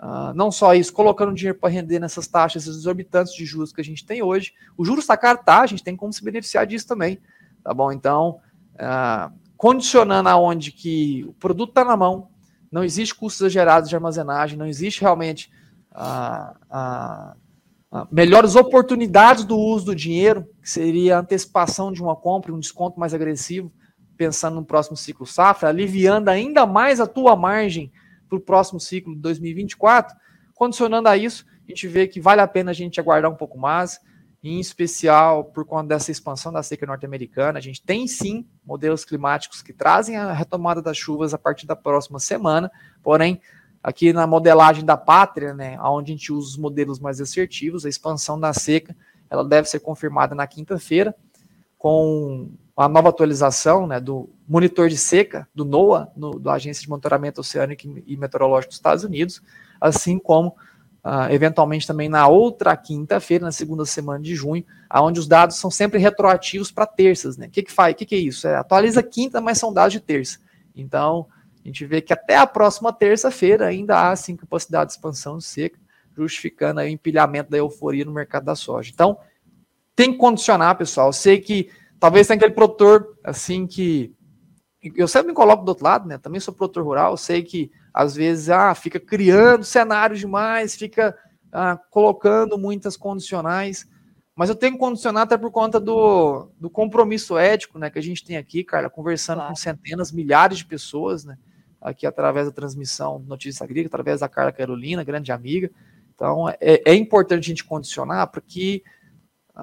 Uh, não só isso, colocando dinheiro para render nessas taxas exorbitantes de juros que a gente tem hoje. O juros está caro, tá? A gente tem como se beneficiar disso também, tá bom? Então, ah, condicionando aonde que o produto está na mão, não existe custos exagerados de armazenagem, não existe realmente ah, ah, melhores oportunidades do uso do dinheiro, que seria a antecipação de uma compra, um desconto mais agressivo, pensando no próximo ciclo safra, aliviando ainda mais a tua margem para o próximo ciclo de 2024, condicionando a isso, a gente vê que vale a pena a gente aguardar um pouco mais, em especial por conta dessa expansão da seca norte-americana. A gente tem sim modelos climáticos que trazem a retomada das chuvas a partir da próxima semana, porém, aqui na modelagem da pátria, né, onde a gente usa os modelos mais assertivos, a expansão da seca, ela deve ser confirmada na quinta-feira, com a nova atualização né, do monitor de seca do NOAA, no, da Agência de Monitoramento Oceânico e Meteorológico dos Estados Unidos, assim como uh, eventualmente também na outra quinta-feira, na segunda semana de junho, onde os dados são sempre retroativos para terças. Né? Que, que faz? O que, que é isso? É, atualiza quinta, mas são dados de terça. Então, a gente vê que até a próxima terça-feira ainda há sim capacidade de expansão seca, justificando o empilhamento da euforia no mercado da soja. Então, tem que condicionar, pessoal. Eu sei que talvez tenha aquele produtor assim que eu sempre me coloco do outro lado, né? Também sou produtor rural, sei que às vezes ah, fica criando cenários demais, fica ah, colocando muitas condicionais, mas eu tenho que condicionar até por conta do, do compromisso ético né, que a gente tem aqui, Carla, conversando claro. com centenas, milhares de pessoas, né? Aqui através da transmissão Notícias Agrícolas, através da Carla Carolina, grande amiga. Então é, é importante a gente condicionar porque ah,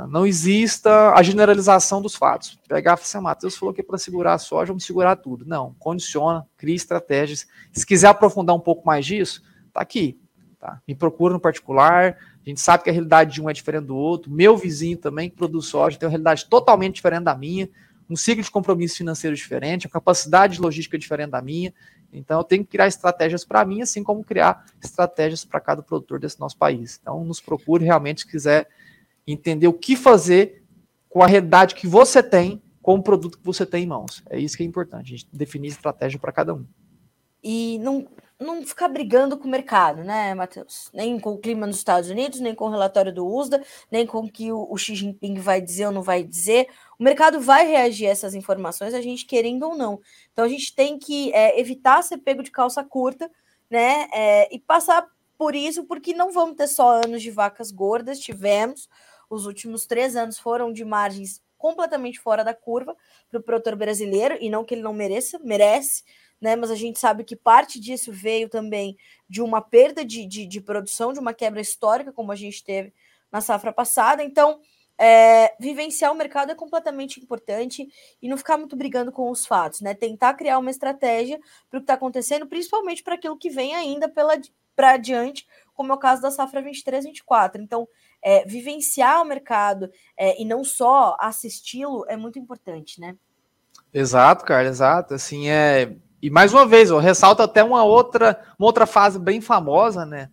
não exista a generalização dos fatos. Pegar assim, ah, Matheus falou que é para segurar a soja, vamos segurar tudo. Não, condiciona, cria estratégias. Se quiser aprofundar um pouco mais disso, tá aqui. Tá? Me procura no particular. A gente sabe que a realidade de um é diferente do outro. Meu vizinho também, que produz soja, tem uma realidade totalmente diferente da minha, um ciclo de compromisso financeiro diferente, uma capacidade de logística diferente da minha. Então, eu tenho que criar estratégias para mim, assim como criar estratégias para cada produtor desse nosso país. Então, nos procure realmente se quiser entender o que fazer com a realidade que você tem, com o produto que você tem em mãos. É isso que é importante, a gente definir estratégia para cada um. E não, não ficar brigando com o mercado, né, Matheus? Nem com o clima nos Estados Unidos, nem com o relatório do USDA, nem com o que o, o Xi Jinping vai dizer ou não vai dizer. O mercado vai reagir a essas informações, a gente querendo ou não. Então a gente tem que é, evitar ser pego de calça curta, né? É, e passar por isso, porque não vamos ter só anos de vacas gordas, tivemos, os últimos três anos foram de margens completamente fora da curva para o produtor brasileiro, e não que ele não mereça, merece, né? Mas a gente sabe que parte disso veio também de uma perda de, de, de produção, de uma quebra histórica, como a gente teve na safra passada. Então, é, vivenciar o mercado é completamente importante e não ficar muito brigando com os fatos, né? Tentar criar uma estratégia para o que está acontecendo, principalmente para aquilo que vem ainda para adiante, como é o caso da safra 23-24. Então, é, vivenciar o mercado é, e não só assisti-lo é muito importante, né? Exato, cara, exato. Assim, é... E mais uma vez, eu ressalto até uma outra, uma outra fase bem famosa, né,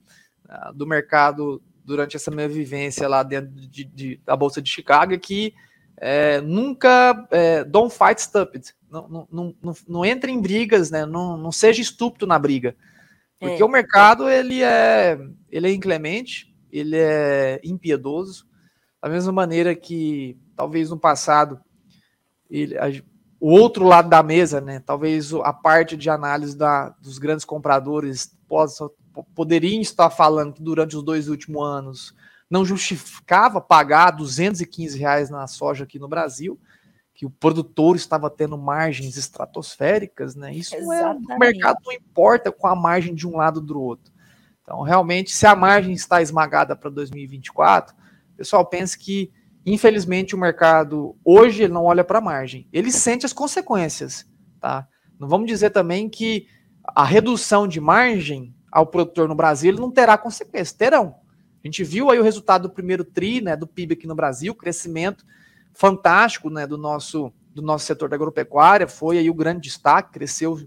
do mercado durante essa minha vivência lá dentro de, de da Bolsa de Chicago, que é, nunca é, don't fight stupid, não, não, não, não, entre em brigas, né, não, não seja estúpido na briga, porque é. o mercado ele é, ele é inclemente, ele é impiedoso, da mesma maneira que talvez no passado ele, a, o outro lado da mesa, né, talvez a parte de análise da, dos grandes compradores possa, poderiam estar falando que durante os dois últimos anos não justificava pagar 215 reais na soja aqui no Brasil, que o produtor estava tendo margens estratosféricas, né? Isso Exatamente. é, o mercado não importa com a margem de um lado do outro. Então, realmente, se a margem está esmagada para 2024, o pessoal pensa que, infelizmente, o mercado hoje ele não olha para a margem, ele sente as consequências. Tá? Não vamos dizer também que a redução de margem ao produtor no Brasil não terá consequências, terão. A gente viu aí o resultado do primeiro TRI, né, do PIB aqui no Brasil, crescimento fantástico né, do, nosso, do nosso setor da agropecuária, foi aí o grande destaque, cresceu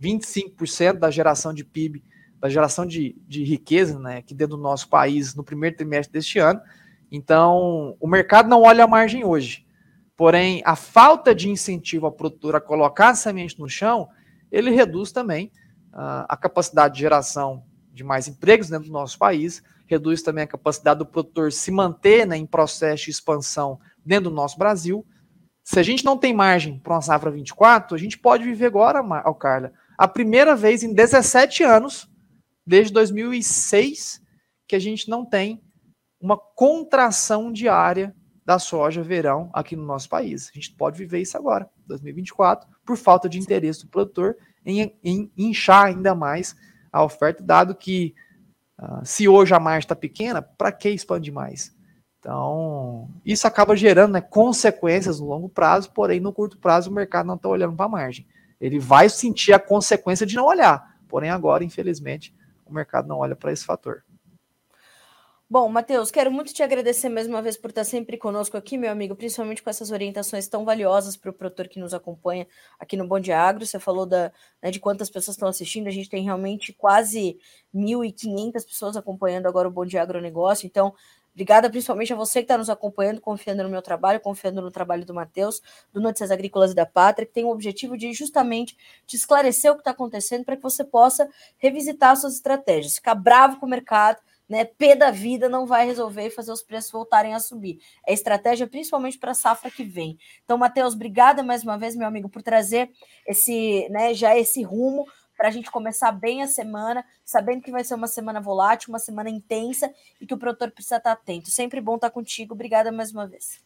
25% da geração de PIB da geração de, de riqueza né, aqui dentro do nosso país no primeiro trimestre deste ano. Então, o mercado não olha a margem hoje. Porém, a falta de incentivo ao produtor a colocar a semente no chão, ele reduz também uh, a capacidade de geração de mais empregos dentro do nosso país, reduz também a capacidade do produtor se manter né, em processo de expansão dentro do nosso Brasil. Se a gente não tem margem para uma safra 24, a gente pode viver agora, Carla, a primeira vez em 17 anos desde 2006 que a gente não tem uma contração diária da soja verão aqui no nosso país. A gente pode viver isso agora, 2024, por falta de interesse do produtor em, em inchar ainda mais a oferta, dado que uh, se hoje a margem está pequena, para que expandir mais? Então, isso acaba gerando né, consequências no longo prazo, porém, no curto prazo, o mercado não está olhando para a margem. Ele vai sentir a consequência de não olhar. Porém, agora, infelizmente, o mercado não olha para esse fator. Bom, Matheus, quero muito te agradecer mais uma vez por estar sempre conosco aqui, meu amigo, principalmente com essas orientações tão valiosas para o produtor que nos acompanha aqui no Bom Agro. Você falou da, né, de quantas pessoas estão assistindo, a gente tem realmente quase 1.500 pessoas acompanhando agora o Bom Agronegócio, então Obrigada principalmente a você que está nos acompanhando, confiando no meu trabalho, confiando no trabalho do Matheus, do Notícias Agrícolas e da Pátria, que tem o objetivo de justamente te esclarecer o que está acontecendo para que você possa revisitar suas estratégias. Ficar bravo com o mercado, né? P da vida não vai resolver e fazer os preços voltarem a subir. É estratégia principalmente para a safra que vem. Então, Matheus, obrigada mais uma vez, meu amigo, por trazer esse, né, já esse rumo para a gente começar bem a semana, sabendo que vai ser uma semana volátil, uma semana intensa e que o produtor precisa estar atento. Sempre bom estar contigo. Obrigada mais uma vez.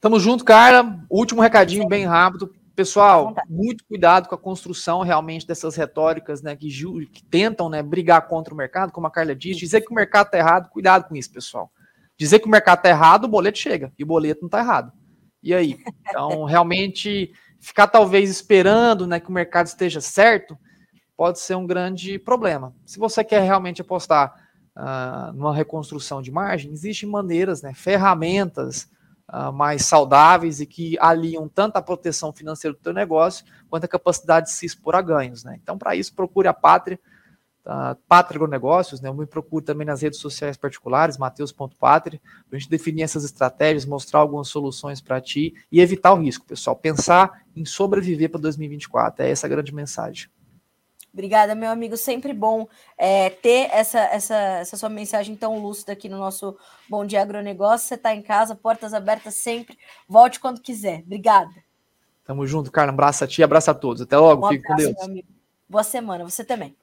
Tamo junto, cara. Último recadinho Sim. bem rápido. Pessoal, muito cuidado com a construção realmente dessas retóricas né, que, que, tentam né, brigar contra o mercado, como a Carla diz. Dizer que o mercado está errado, cuidado com isso, pessoal. Dizer que o mercado está errado, o boleto chega, e o boleto não está errado. E aí? Então, realmente, ficar talvez esperando né, que o mercado esteja certo pode ser um grande problema. Se você quer realmente apostar uh, numa reconstrução de margem, existem maneiras, né, ferramentas uh, mais saudáveis e que aliam tanto a proteção financeira do seu negócio quanto a capacidade de se expor a ganhos. Né? Então, para isso, procure a Pátria, uh, Pátria Agronegócios, né? Eu me procure também nas redes sociais particulares, mateus.pátria, para a gente definir essas estratégias, mostrar algumas soluções para ti e evitar o risco, pessoal. Pensar em sobreviver para 2024, é essa a grande mensagem. Obrigada, meu amigo. Sempre bom é, ter essa, essa, essa sua mensagem tão lúcida aqui no nosso Bom Dia Agronegócio. Você está em casa, portas abertas sempre. Volte quando quiser. Obrigada. Tamo junto, Carla. Um abraço a ti, abraço a todos. Até logo. Um Fique com Deus. Boa semana. Você também.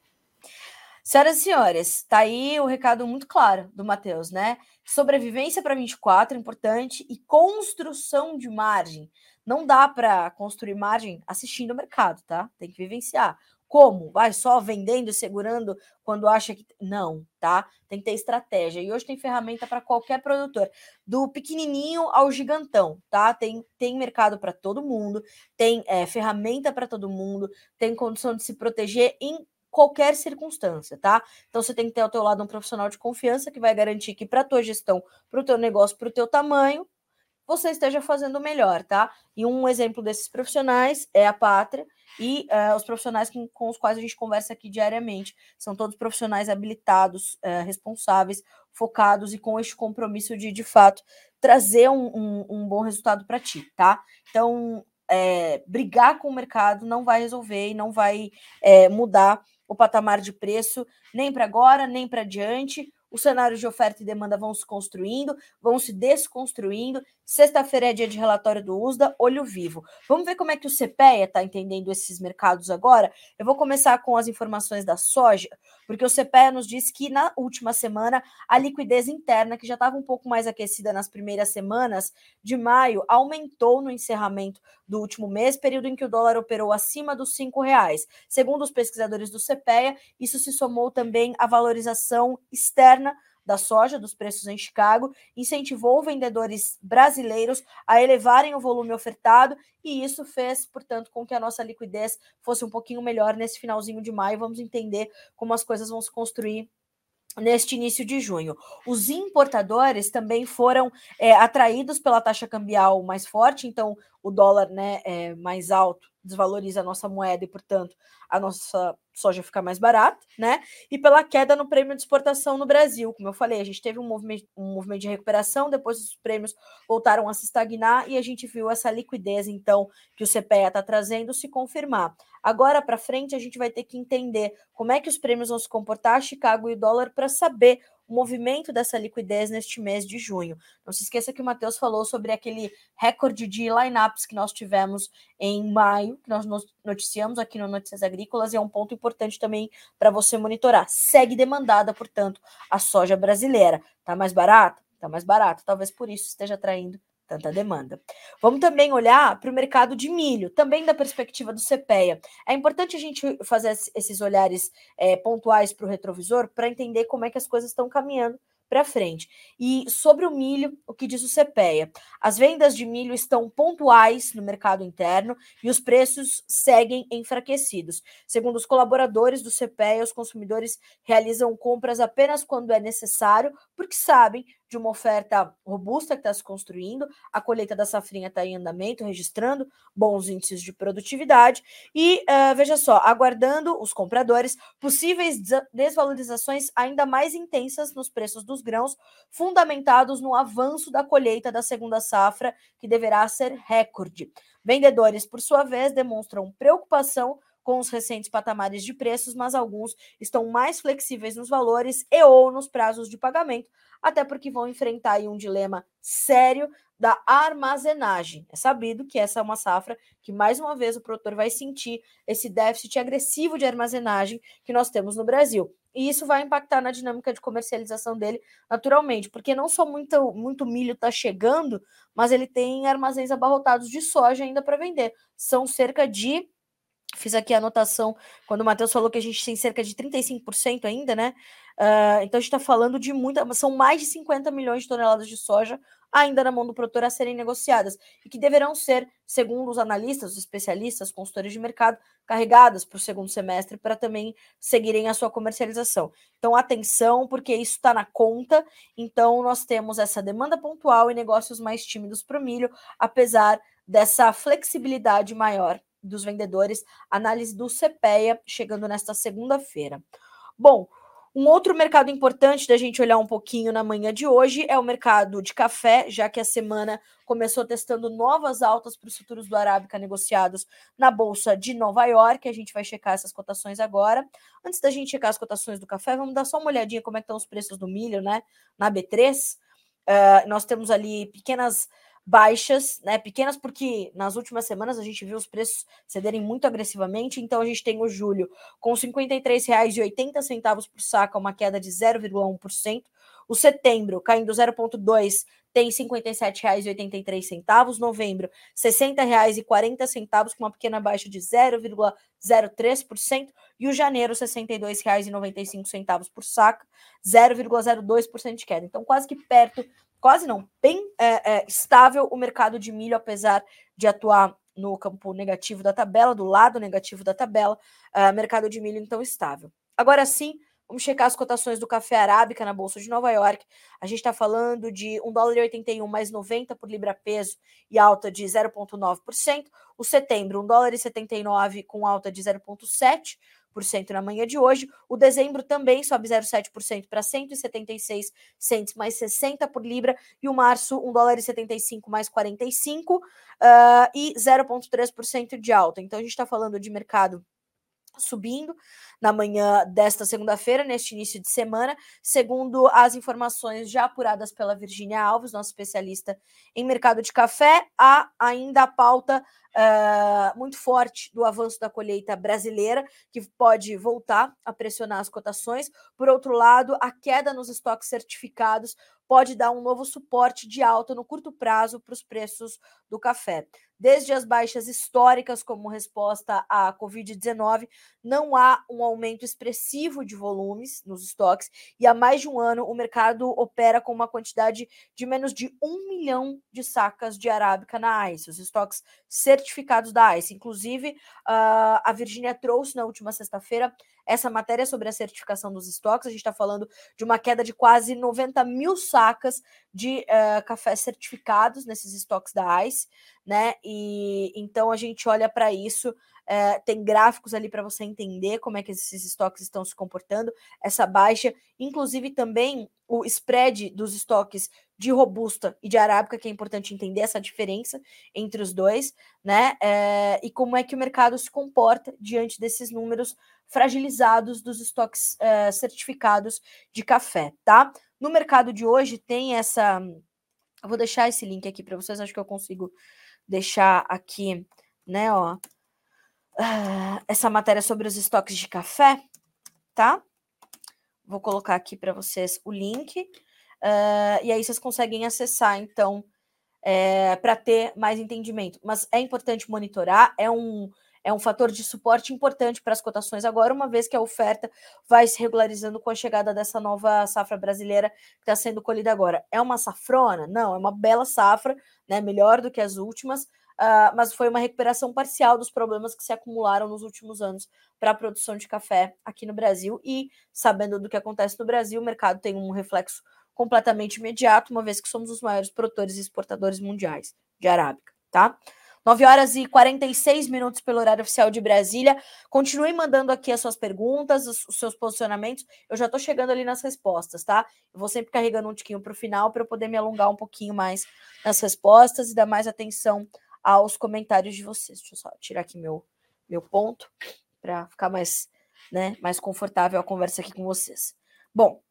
Senhoras e senhores, tá aí o recado muito claro do Matheus, né? Sobrevivência para 24, importante, e construção de margem. Não dá para construir margem assistindo o mercado, tá? Tem que vivenciar. Como? Vai só vendendo e segurando quando acha que. Não, tá? Tem que ter estratégia. E hoje tem ferramenta para qualquer produtor, do pequenininho ao gigantão, tá? Tem, tem mercado para todo mundo, tem é, ferramenta para todo mundo, tem condição de se proteger em qualquer circunstância, tá? Então você tem que ter ao teu lado um profissional de confiança que vai garantir que para tua gestão, para o teu negócio, para o teu tamanho, você esteja fazendo melhor, tá? E um exemplo desses profissionais é a Pátria e uh, os profissionais com, com, os quais a gente conversa aqui diariamente. São todos profissionais habilitados, uh, responsáveis, focados e com este compromisso de, de fato, trazer um, um, um bom resultado para ti, tá? Então, é, brigar com o mercado não vai resolver e não vai é, mudar o patamar de preço nem para agora, nem para adiante os cenários de oferta e demanda vão se construindo, vão se desconstruindo. Sexta-feira é dia de relatório do USDA, olho vivo. Vamos ver como é que o CPEA está entendendo esses mercados agora? Eu vou começar com as informações da soja, porque o CPEA nos disse que na última semana a liquidez interna, que já estava um pouco mais aquecida nas primeiras semanas de maio, aumentou no encerramento do último mês, período em que o dólar operou acima dos cinco reais. Segundo os pesquisadores do CPEA, isso se somou também à valorização externa da soja, dos preços em Chicago, incentivou vendedores brasileiros a elevarem o volume ofertado e isso fez, portanto, com que a nossa liquidez fosse um pouquinho melhor nesse finalzinho de maio. Vamos entender como as coisas vão se construir neste início de junho. Os importadores também foram é, atraídos pela taxa cambial mais forte, então o dólar né, é mais alto desvaloriza a nossa moeda e, portanto, a nossa soja fica mais barata, né? E pela queda no prêmio de exportação no Brasil. Como eu falei, a gente teve um movimento, um movimento de recuperação, depois os prêmios voltaram a se estagnar e a gente viu essa liquidez, então, que o CPEA está trazendo se confirmar. Agora para frente, a gente vai ter que entender como é que os prêmios vão se comportar, Chicago e o dólar, para saber o movimento dessa liquidez neste mês de junho. Não se esqueça que o Matheus falou sobre aquele recorde de lineups que nós tivemos em maio, que nós noticiamos aqui no Notícias Agrícolas, e é um ponto importante também para você monitorar. Segue demandada, portanto, a soja brasileira. Tá mais barata? Tá mais barata. Talvez por isso esteja atraindo tanta demanda. Vamos também olhar para o mercado de milho, também da perspectiva do CPEA. É importante a gente fazer esses olhares é, pontuais para o retrovisor para entender como é que as coisas estão caminhando para frente. E sobre o milho, o que diz o CPEA? As vendas de milho estão pontuais no mercado interno e os preços seguem enfraquecidos. Segundo os colaboradores do CPEA, os consumidores realizam compras apenas quando é necessário, porque sabem de uma oferta robusta que está se construindo, a colheita da safrinha está em andamento, registrando bons índices de produtividade, e uh, veja só, aguardando os compradores possíveis desvalorizações ainda mais intensas nos preços dos grãos, fundamentados no avanço da colheita da segunda safra, que deverá ser recorde. Vendedores, por sua vez, demonstram preocupação com os recentes patamares de preços, mas alguns estão mais flexíveis nos valores e ou nos prazos de pagamento, até porque vão enfrentar um dilema sério da armazenagem. É sabido que essa é uma safra que, mais uma vez, o produtor vai sentir esse déficit agressivo de armazenagem que nós temos no Brasil. E isso vai impactar na dinâmica de comercialização dele naturalmente, porque não só muito, muito milho está chegando, mas ele tem armazéns abarrotados de soja ainda para vender. São cerca de Fiz aqui a anotação quando o Matheus falou que a gente tem cerca de 35% ainda, né? Uh, então a gente está falando de muita. São mais de 50 milhões de toneladas de soja ainda na mão do produtor a serem negociadas e que deverão ser, segundo os analistas, os especialistas, consultores de mercado, carregadas para o segundo semestre para também seguirem a sua comercialização. Então, atenção, porque isso está na conta. Então, nós temos essa demanda pontual e negócios mais tímidos para o milho, apesar dessa flexibilidade maior dos vendedores, análise do CPEA, chegando nesta segunda-feira. Bom, um outro mercado importante da gente olhar um pouquinho na manhã de hoje é o mercado de café, já que a semana começou testando novas altas para os futuros do Arábica negociados na Bolsa de Nova York. A gente vai checar essas cotações agora. Antes da gente checar as cotações do café, vamos dar só uma olhadinha como é estão os preços do milho, né? Na B3. Uh, eh, nós temos ali pequenas baixas, né, pequenas, porque nas últimas semanas a gente viu os preços cederem muito agressivamente, então a gente tem o julho com R$ 53,80 por saco, uma queda de 0,1%, o setembro caindo 0,2%, tem R$ 57,83, novembro R$ 60,40, com uma pequena baixa de 0,03%, e o janeiro R$ 62,95 por saco, 0,02% de queda. Então, quase que perto quase não, bem é, é, estável o mercado de milho, apesar de atuar no campo negativo da tabela, do lado negativo da tabela, uh, mercado de milho então estável. Agora sim, vamos checar as cotações do café arábica na Bolsa de Nova York. A gente está falando de 1 dólar e 81 mais 90 por libra peso e alta de 0,9%. O setembro, 1 dólar e 79 com alta de 0,7% na manhã de hoje. O dezembro também sobe 0,7% para 176 centes mais 60 por libra. E o março, 1 dólar e 75 mais 45 uh, e 0,3% de alta. Então a gente está falando de mercado subindo na manhã desta segunda-feira, neste início de semana, segundo as informações já apuradas pela Virginia Alves, nossa especialista em mercado de café, há ainda a pauta uh, muito forte do avanço da colheita brasileira, que pode voltar a pressionar as cotações. Por outro lado, a queda nos estoques certificados pode dar um novo suporte de alta no curto prazo para os preços do café. Desde as baixas históricas como resposta à Covid-19, não há um aumento expressivo de volumes nos estoques e há mais de um ano o mercado opera com uma quantidade de menos de um milhão de sacas de arábica na ICE, os estoques certificados da ICE. Inclusive, uh, a Virgínia trouxe na última sexta-feira essa matéria sobre a certificação dos estoques. A gente está falando de uma queda de quase 90 mil sacas de uh, café certificados nesses estoques da ICE, né? E então a gente olha para isso. Uh, tem gráficos ali para você entender como é que esses estoques estão se comportando, essa baixa, inclusive também o spread dos estoques de robusta e de arábica, que é importante entender essa diferença entre os dois, né? É, e como é que o mercado se comporta diante desses números fragilizados dos estoques uh, certificados de café, tá? No mercado de hoje tem essa. Eu vou deixar esse link aqui para vocês, acho que eu consigo deixar aqui, né, ó, uh, essa matéria sobre os estoques de café, tá? Vou colocar aqui para vocês o link, uh, e aí vocês conseguem acessar, então, é, para ter mais entendimento. Mas é importante monitorar, é um é um fator de suporte importante para as cotações agora, uma vez que a oferta vai se regularizando com a chegada dessa nova safra brasileira que está sendo colhida agora. É uma safrona? Não, é uma bela safra, né? Melhor do que as últimas. Uh, mas foi uma recuperação parcial dos problemas que se acumularam nos últimos anos para a produção de café aqui no Brasil. E, sabendo do que acontece no Brasil, o mercado tem um reflexo completamente imediato, uma vez que somos os maiores produtores e exportadores mundiais de arábica, tá? 9 horas e 46 minutos pelo horário oficial de Brasília. Continuem mandando aqui as suas perguntas, os, os seus posicionamentos. Eu já estou chegando ali nas respostas, tá? Eu vou sempre carregando um tiquinho para o final para eu poder me alongar um pouquinho mais nas respostas e dar mais atenção aos comentários de vocês. Deixa eu só tirar aqui meu, meu ponto para ficar mais, né, mais confortável a conversa aqui com vocês. Bom,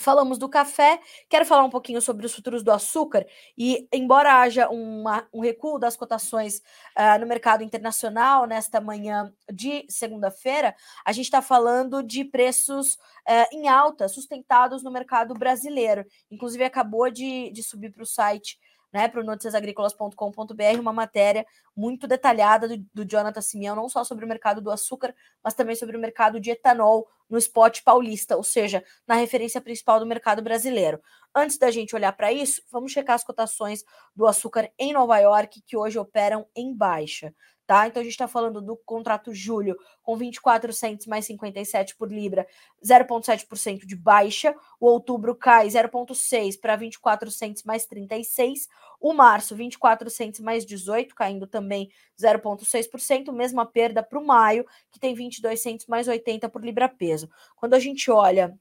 Falamos do café, quero falar um pouquinho sobre os futuros do açúcar. E, embora haja uma, um recuo das cotações uh, no mercado internacional nesta manhã de segunda-feira, a gente está falando de preços uh, em alta, sustentados no mercado brasileiro. Inclusive, acabou de, de subir para o site né, para o noticiasagricolas.com.br, uma matéria muito detalhada do, do Jonathan Simeão, não só sobre o mercado do açúcar, mas também sobre o mercado de etanol no spot paulista, ou seja, na referência principal do mercado brasileiro. Antes da gente olhar para isso, vamos checar as cotações do açúcar em Nova York, que hoje operam em baixa tá? Então a gente está falando do contrato julho com 24 centos mais 57 por libra, 0,7% de baixa. O outubro cai 0,6 para 24 centos mais 36. O março, 24 centos mais 18, caindo também 0,6%. Mesma perda para o maio, que tem 22 centos mais 80 por libra peso. Quando a gente olha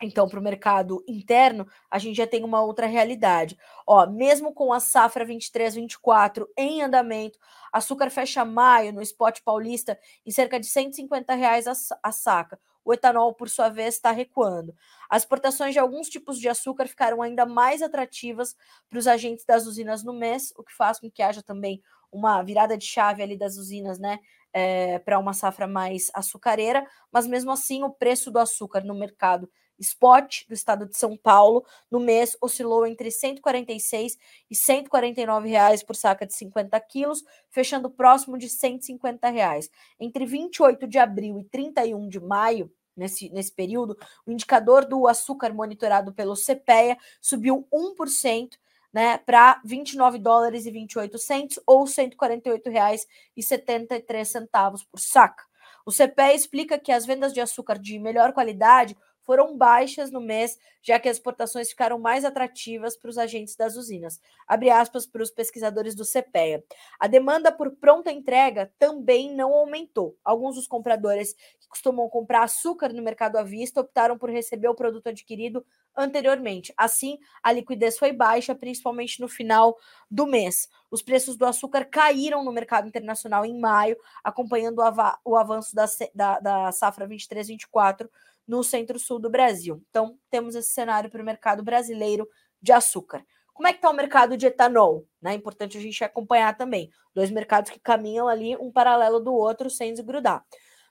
então, para o mercado interno, a gente já tem uma outra realidade. Ó, mesmo com a safra 23-24 em andamento, açúcar fecha maio no spot paulista em cerca de 150 reais a, a saca. O etanol, por sua vez, está recuando. As exportações de alguns tipos de açúcar ficaram ainda mais atrativas para os agentes das usinas no mês, o que faz com que haja também uma virada de chave ali das usinas, né? É, para uma safra mais açucareira, mas mesmo assim o preço do açúcar no mercado spot do estado de São Paulo no mês oscilou entre 146 e 149 reais por saca de 50 quilos, fechando próximo de 150 reais. Entre 28 de abril e 31 de maio, nesse, nesse período, o indicador do açúcar monitorado pelo CPEA subiu 1%. Né, para 29 dólares e 28 centos ou 148 reais e 73 centavos por saca. O CPE explica que as vendas de açúcar de melhor qualidade foram baixas no mês, já que as exportações ficaram mais atrativas para os agentes das usinas. Abre aspas para os pesquisadores do CPEA. A demanda por pronta entrega também não aumentou. Alguns dos compradores que costumam comprar açúcar no mercado à vista optaram por receber o produto adquirido anteriormente. Assim, a liquidez foi baixa, principalmente no final do mês. Os preços do açúcar caíram no mercado internacional em maio, acompanhando o, av o avanço da, da, da safra 23-24 no centro-sul do Brasil. Então, temos esse cenário para o mercado brasileiro de açúcar. Como é que está o mercado de etanol? É importante a gente acompanhar também. Dois mercados que caminham ali, um paralelo do outro, sem desgrudar.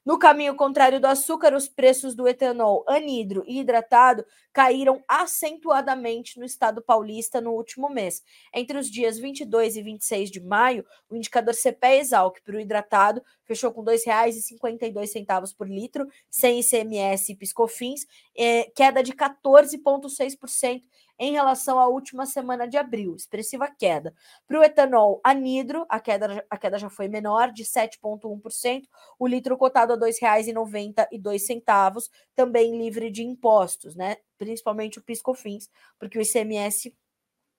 No caminho contrário do açúcar, os preços do etanol anidro e hidratado caíram acentuadamente no estado paulista no último mês. Entre os dias 22 e 26 de maio, o indicador CPE Exalc para o hidratado fechou com R$ 2,52 por litro, sem ICMS e piscofins, é, queda de 14,6% em relação à última semana de abril, expressiva queda. Para o etanol anidro, a queda, a queda já foi menor, de 7,1%, o litro cotado a R$ 2,92, também livre de impostos, né? principalmente o PiscoFins, porque o ICMS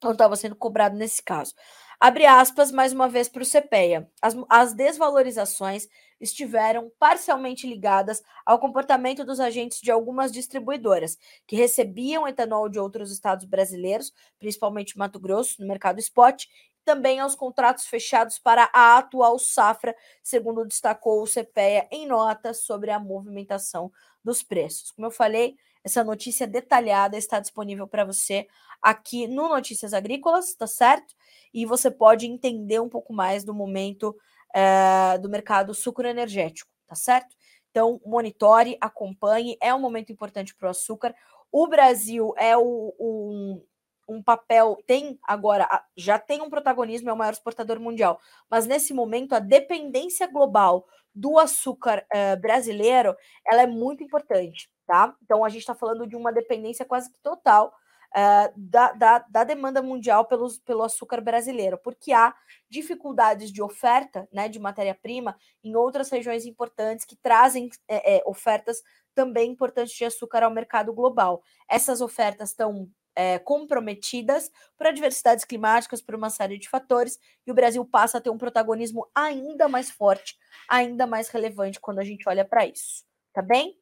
não estava sendo cobrado nesse caso. Abre aspas mais uma vez para o CPEA. As, as desvalorizações estiveram parcialmente ligadas ao comportamento dos agentes de algumas distribuidoras, que recebiam etanol de outros estados brasileiros, principalmente Mato Grosso, no mercado spot, também aos contratos fechados para a atual safra, segundo destacou o CPEA em nota sobre a movimentação dos preços. Como eu falei, essa notícia detalhada está disponível para você aqui no Notícias Agrícolas, tá certo? E você pode entender um pouco mais do momento é, do mercado sucroenergético, tá certo? Então, monitore, acompanhe, é um momento importante para o açúcar. O Brasil é o, um papel, tem agora, já tem um protagonismo, é o maior exportador mundial, mas nesse momento a dependência global do açúcar uh, brasileiro, ela é muito importante, tá? Então a gente está falando de uma dependência quase que total uh, da, da, da, demanda mundial pelos, pelo açúcar brasileiro, porque há dificuldades de oferta né, de matéria-prima em outras regiões importantes que trazem é, é, ofertas também importantes de açúcar ao mercado global. Essas ofertas estão é, comprometidas por adversidades climáticas, por uma série de fatores, e o Brasil passa a ter um protagonismo ainda mais forte, ainda mais relevante quando a gente olha para isso. Tá bem?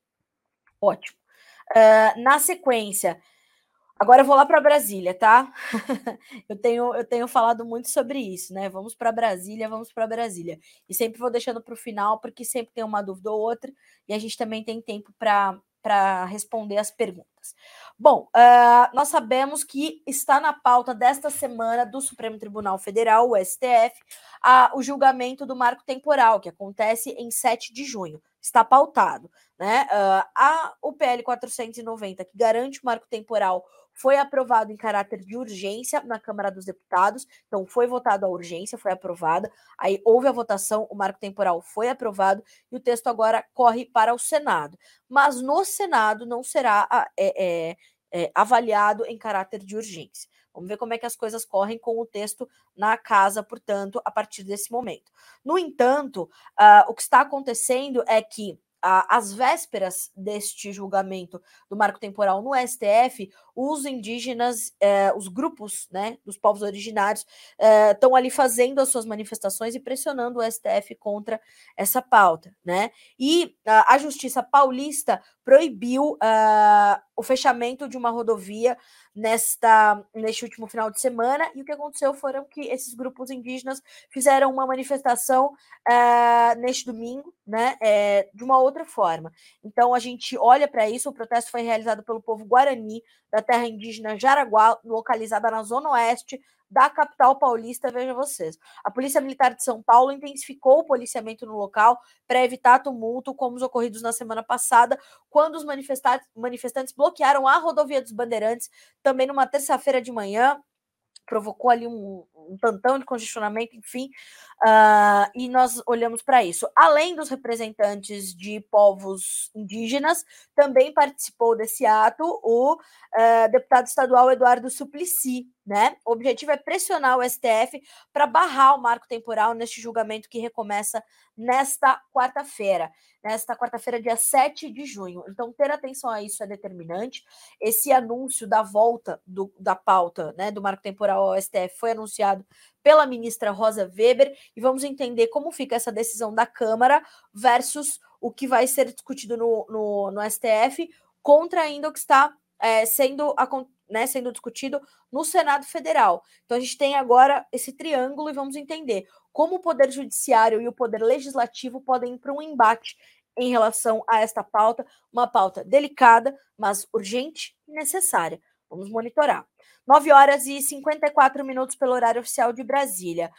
Ótimo. Uh, na sequência, Agora eu vou lá para Brasília, tá? eu, tenho, eu tenho falado muito sobre isso, né? Vamos para Brasília, vamos para Brasília. E sempre vou deixando para o final, porque sempre tem uma dúvida ou outra, e a gente também tem tempo para responder as perguntas. Bom, uh, nós sabemos que está na pauta desta semana do Supremo Tribunal Federal, o STF, a, o julgamento do marco temporal, que acontece em 7 de junho. Está pautado. Né? Uh, a, o PL 490, que garante o marco temporal foi aprovado em caráter de urgência na Câmara dos Deputados, então foi votado a urgência, foi aprovada, aí houve a votação, o marco temporal foi aprovado e o texto agora corre para o Senado. Mas no Senado não será é, é, é, avaliado em caráter de urgência. Vamos ver como é que as coisas correm com o texto na casa, portanto, a partir desse momento. No entanto, uh, o que está acontecendo é que às vésperas deste julgamento do marco temporal no STF, os indígenas, eh, os grupos né, dos povos originários estão eh, ali fazendo as suas manifestações e pressionando o STF contra essa pauta. Né? E a, a Justiça Paulista proibiu uh, o fechamento de uma rodovia nesta neste último final de semana e o que aconteceu foram que esses grupos indígenas fizeram uma manifestação uh, neste domingo, né, é, de uma outra forma. Então a gente olha para isso, o protesto foi realizado pelo povo Guarani da terra indígena Jaraguá, localizada na zona oeste da capital paulista, veja vocês. A Polícia Militar de São Paulo intensificou o policiamento no local para evitar tumulto, como os ocorridos na semana passada, quando os manifestantes, bloquearam a rodovia dos Bandeirantes, também numa terça-feira de manhã, provocou ali um, um tantão de congestionamento, enfim, uh, e nós olhamos para isso. Além dos representantes de povos indígenas, também participou desse ato o uh, deputado estadual Eduardo Suplicy, né? O objetivo é pressionar o STF para barrar o marco temporal neste julgamento que recomeça nesta quarta-feira, nesta quarta-feira, dia 7 de junho. Então, ter atenção a isso é determinante. Esse anúncio da volta do, da pauta né, do marco temporal ao STF foi anunciado pela ministra Rosa Weber e vamos entender como fica essa decisão da Câmara versus o que vai ser discutido no, no, no STF contra ainda o que está é, sendo, né, sendo discutido no Senado Federal. Então a gente tem agora esse triângulo e vamos entender como o Poder Judiciário e o Poder Legislativo podem ir para um embate em relação a esta pauta, uma pauta delicada, mas urgente e necessária. Vamos monitorar. 9 horas e 54 minutos pelo horário oficial de Brasília.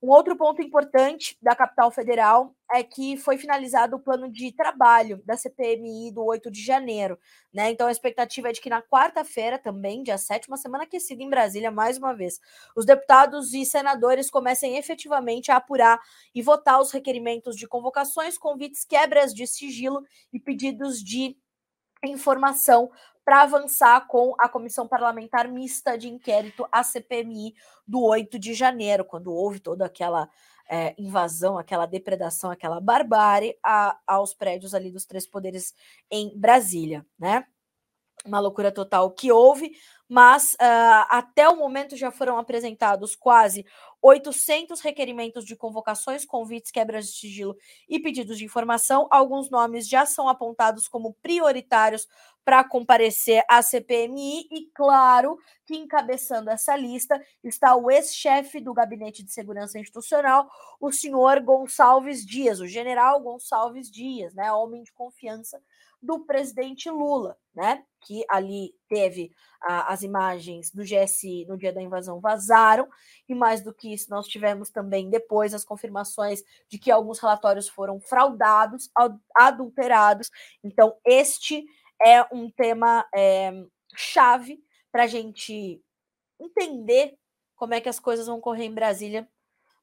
Um outro ponto importante da capital federal é que foi finalizado o plano de trabalho da CPMI do 8 de janeiro. Né? Então, a expectativa é de que na quarta-feira, também, dia 7, uma semana aquecida em Brasília, mais uma vez, os deputados e senadores comecem efetivamente a apurar e votar os requerimentos de convocações, convites, quebras de sigilo e pedidos de informação para avançar com a comissão parlamentar mista de inquérito, a CPMI, do 8 de janeiro, quando houve toda aquela é, invasão, aquela depredação, aquela barbárie a, aos prédios ali dos três poderes em Brasília, né? Uma loucura total que houve, mas uh, até o momento já foram apresentados quase 800 requerimentos de convocações, convites, quebras de sigilo e pedidos de informação. Alguns nomes já são apontados como prioritários para comparecer à CPMI e, claro, que encabeçando essa lista está o ex-chefe do Gabinete de Segurança Institucional, o senhor Gonçalves Dias, o general Gonçalves Dias, né, homem de confiança do presidente Lula, né? Que ali teve a, as imagens do GSI no dia da invasão vazaram, e mais do que isso, nós tivemos também depois as confirmações de que alguns relatórios foram fraudados, adulterados. Então, este é um tema é, chave para a gente entender como é que as coisas vão correr em Brasília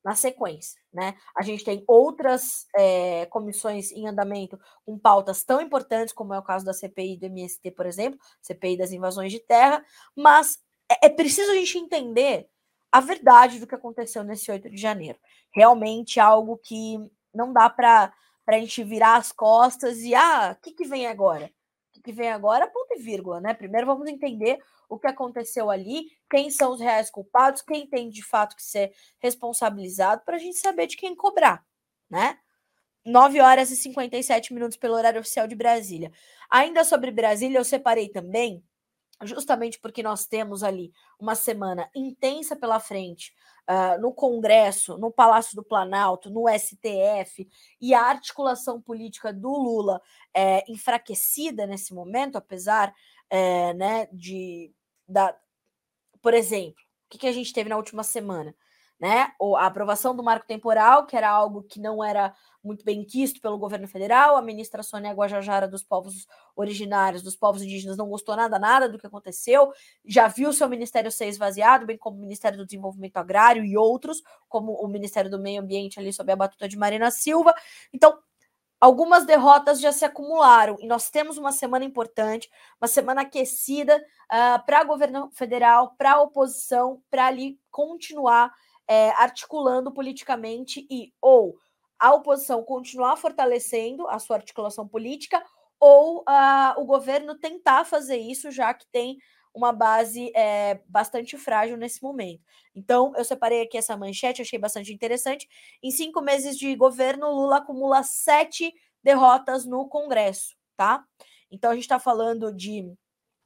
na sequência, né? A gente tem outras é, comissões em andamento com pautas tão importantes como é o caso da CPI do MST, por exemplo, CPI das invasões de terra, mas é, é preciso a gente entender a verdade do que aconteceu nesse 8 de janeiro. Realmente algo que não dá para a gente virar as costas e ah, o que, que vem agora? O que, que vem agora? Ponto e vírgula, né? Primeiro vamos entender o que aconteceu ali, quem são os reais culpados, quem tem de fato que ser responsabilizado, para a gente saber de quem cobrar, né? 9 horas e 57 minutos pelo horário oficial de Brasília. Ainda sobre Brasília, eu separei também, justamente porque nós temos ali uma semana intensa pela frente uh, no Congresso, no Palácio do Planalto, no STF, e a articulação política do Lula é enfraquecida nesse momento, apesar é, né, de, da, por exemplo, o que, que a gente teve na última semana? Né? A aprovação do marco temporal, que era algo que não era muito bem quisto pelo governo federal, a ministra Sônia Guajajara dos povos originários, dos povos indígenas, não gostou nada, nada do que aconteceu, já viu seu ministério ser esvaziado, bem como o Ministério do Desenvolvimento Agrário e outros, como o Ministério do Meio Ambiente ali sob a batuta de Marina Silva. Então, algumas derrotas já se acumularam e nós temos uma semana importante, uma semana aquecida uh, para governo federal, para a oposição, para ali continuar é, articulando politicamente e ou a oposição continuar fortalecendo a sua articulação política ou uh, o governo tentar fazer isso, já que tem uma base é, bastante frágil nesse momento. Então, eu separei aqui essa manchete, achei bastante interessante. Em cinco meses de governo, Lula acumula sete derrotas no Congresso, tá? Então, a gente está falando de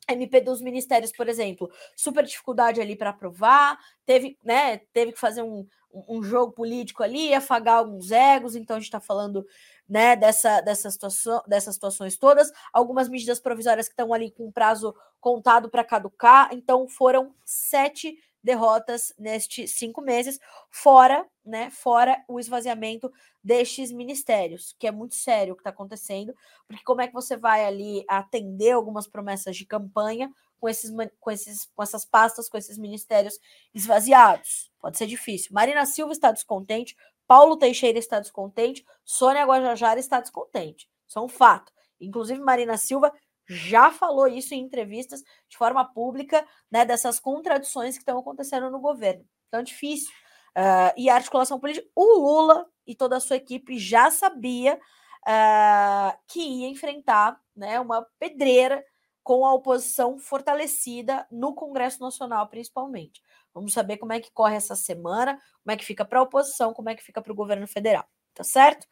MP dos ministérios, por exemplo, super dificuldade ali para aprovar, teve, né, teve que fazer um, um jogo político ali, afagar alguns egos, então a gente está falando né, dessa, dessa situação, dessas situações todas, algumas medidas provisórias que estão ali com prazo contado para caducar, então foram sete derrotas nestes cinco meses, fora, né, fora o esvaziamento destes ministérios, que é muito sério o que está acontecendo, porque como é que você vai ali atender algumas promessas de campanha com, esses, com, esses, com essas pastas, com esses ministérios esvaziados? Pode ser difícil. Marina Silva está descontente, Paulo Teixeira está descontente, Sônia Guajajara está descontente. Isso é um fato. Inclusive, Marina Silva já falou isso em entrevistas de forma pública, né, dessas contradições que estão acontecendo no governo. Então, difícil. Uh, e a articulação política, o Lula e toda a sua equipe já sabia uh, que ia enfrentar né, uma pedreira com a oposição fortalecida no Congresso Nacional, principalmente. Vamos saber como é que corre essa semana, como é que fica para a oposição, como é que fica para o governo federal, tá certo?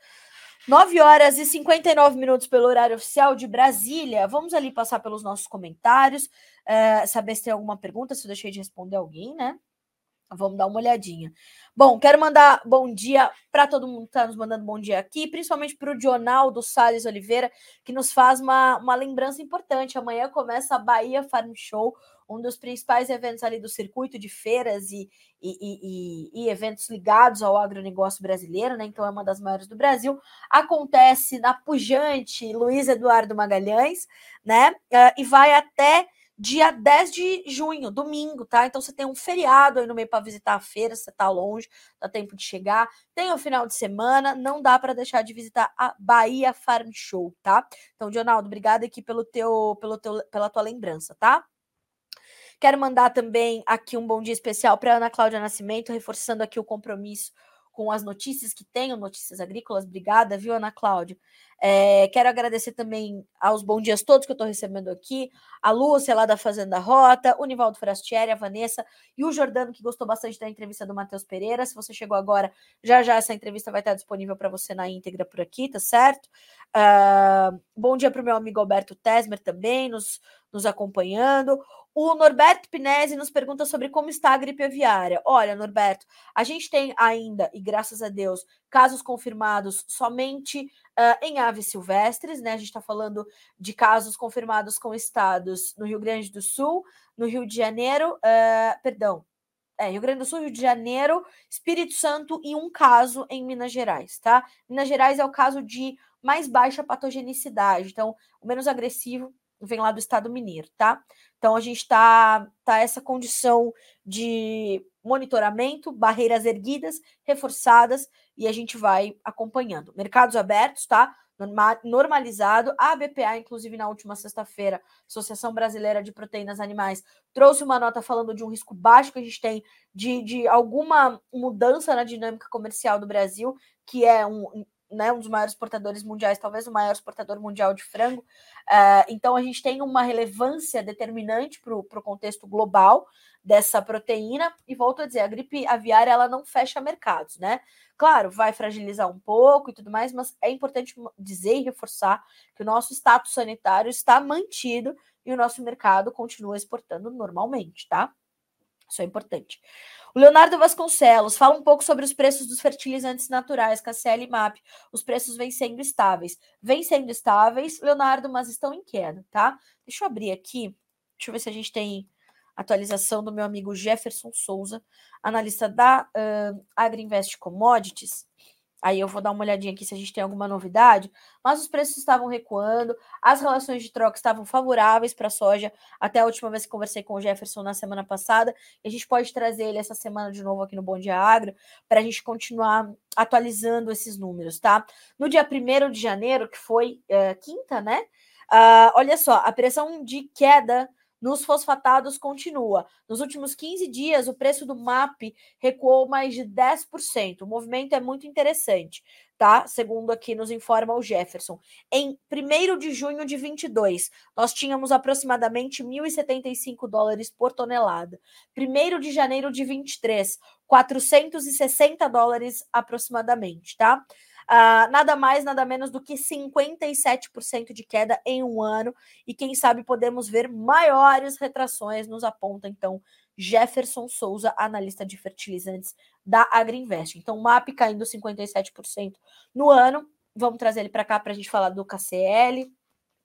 9 horas e 59 minutos pelo horário oficial de Brasília. Vamos ali passar pelos nossos comentários, é, saber se tem alguma pergunta, se eu deixei de responder alguém, né? Vamos dar uma olhadinha. Bom, quero mandar bom dia para todo mundo que está nos mandando bom dia aqui, principalmente para o Dionaldo Salles Oliveira, que nos faz uma, uma lembrança importante. Amanhã começa a Bahia Farm Show, um dos principais eventos ali do circuito de feiras e, e, e, e, eventos ligados ao agronegócio brasileiro, né? Então é uma das maiores do Brasil. Acontece na pujante Luiz Eduardo Magalhães, né? Uh, e vai até dia 10 de junho, domingo, tá? Então você tem um feriado aí no meio para visitar a feira, você tá longe, dá tempo de chegar. Tem o final de semana, não dá para deixar de visitar a Bahia Farm Show, tá? Então, Dionaldo, obrigada aqui pelo teu, pelo teu, pela tua lembrança, tá? Quero mandar também aqui um bom dia especial para Ana Cláudia Nascimento, reforçando aqui o compromisso com as notícias que tenho, notícias agrícolas. Obrigada, viu, Ana Cláudia? É, quero agradecer também aos bons dias todos que eu estou recebendo aqui, a Lúcia lá da Fazenda Rota, o Nivaldo Frastieri, a Vanessa e o Jordano, que gostou bastante da entrevista do Matheus Pereira. Se você chegou agora, já já essa entrevista vai estar disponível para você na íntegra por aqui, tá certo? Uh, bom dia para o meu amigo Alberto Tesmer também, nos, nos acompanhando. O Norberto Pinesi nos pergunta sobre como está a gripe aviária. Olha, Norberto, a gente tem ainda, e graças a Deus, casos confirmados somente uh, em aves silvestres, né? A gente está falando de casos confirmados com estados no Rio Grande do Sul, no Rio de Janeiro, uh, perdão, é, Rio Grande do Sul, Rio de Janeiro, Espírito Santo e um caso em Minas Gerais, tá? Minas Gerais é o caso de mais baixa patogenicidade, então o menos agressivo vem lá do Estado Mineiro, tá? Então a gente está tá essa condição de monitoramento, barreiras erguidas, reforçadas, e a gente vai acompanhando. Mercados abertos, tá? normalizado. A BPA, inclusive, na última sexta-feira, Associação Brasileira de Proteínas Animais, trouxe uma nota falando de um risco baixo que a gente tem de, de alguma mudança na dinâmica comercial do Brasil, que é um, né, um dos maiores exportadores mundiais, talvez o maior exportador mundial de frango. Uh, então, a gente tem uma relevância determinante para o contexto global dessa proteína. E volto a dizer, a gripe aviária ela não fecha mercados, né? Claro, vai fragilizar um pouco e tudo mais, mas é importante dizer e reforçar que o nosso status sanitário está mantido e o nosso mercado continua exportando normalmente, tá? Isso é importante. O Leonardo Vasconcelos fala um pouco sobre os preços dos fertilizantes naturais, KCL e MAP. Os preços vêm sendo estáveis. Vêm sendo estáveis, Leonardo, mas estão em queda, tá? Deixa eu abrir aqui. Deixa eu ver se a gente tem atualização do meu amigo Jefferson Souza, analista da uh, Agriinvest Commodities. Aí eu vou dar uma olhadinha aqui se a gente tem alguma novidade, mas os preços estavam recuando, as relações de troca estavam favoráveis para a soja, até a última vez que conversei com o Jefferson na semana passada, e a gente pode trazer ele essa semana de novo aqui no Bom Dia Agro, para a gente continuar atualizando esses números, tá? No dia 1 de janeiro, que foi uh, quinta, né? Uh, olha só, a pressão de queda nos fosfatados continua. Nos últimos 15 dias, o preço do MAP recuou mais de 10%. O movimento é muito interessante, tá? Segundo aqui nos informa o Jefferson. Em 1 de junho de 22, nós tínhamos aproximadamente 1.075 dólares por tonelada. 1 de janeiro de 23, 460 dólares aproximadamente, tá? Uh, nada mais, nada menos do que 57% de queda em um ano. E quem sabe podemos ver maiores retrações, nos aponta então Jefferson Souza, analista de fertilizantes da Agriinvest. Então, MAP caindo 57% no ano. Vamos trazer ele para cá para a gente falar do KCL,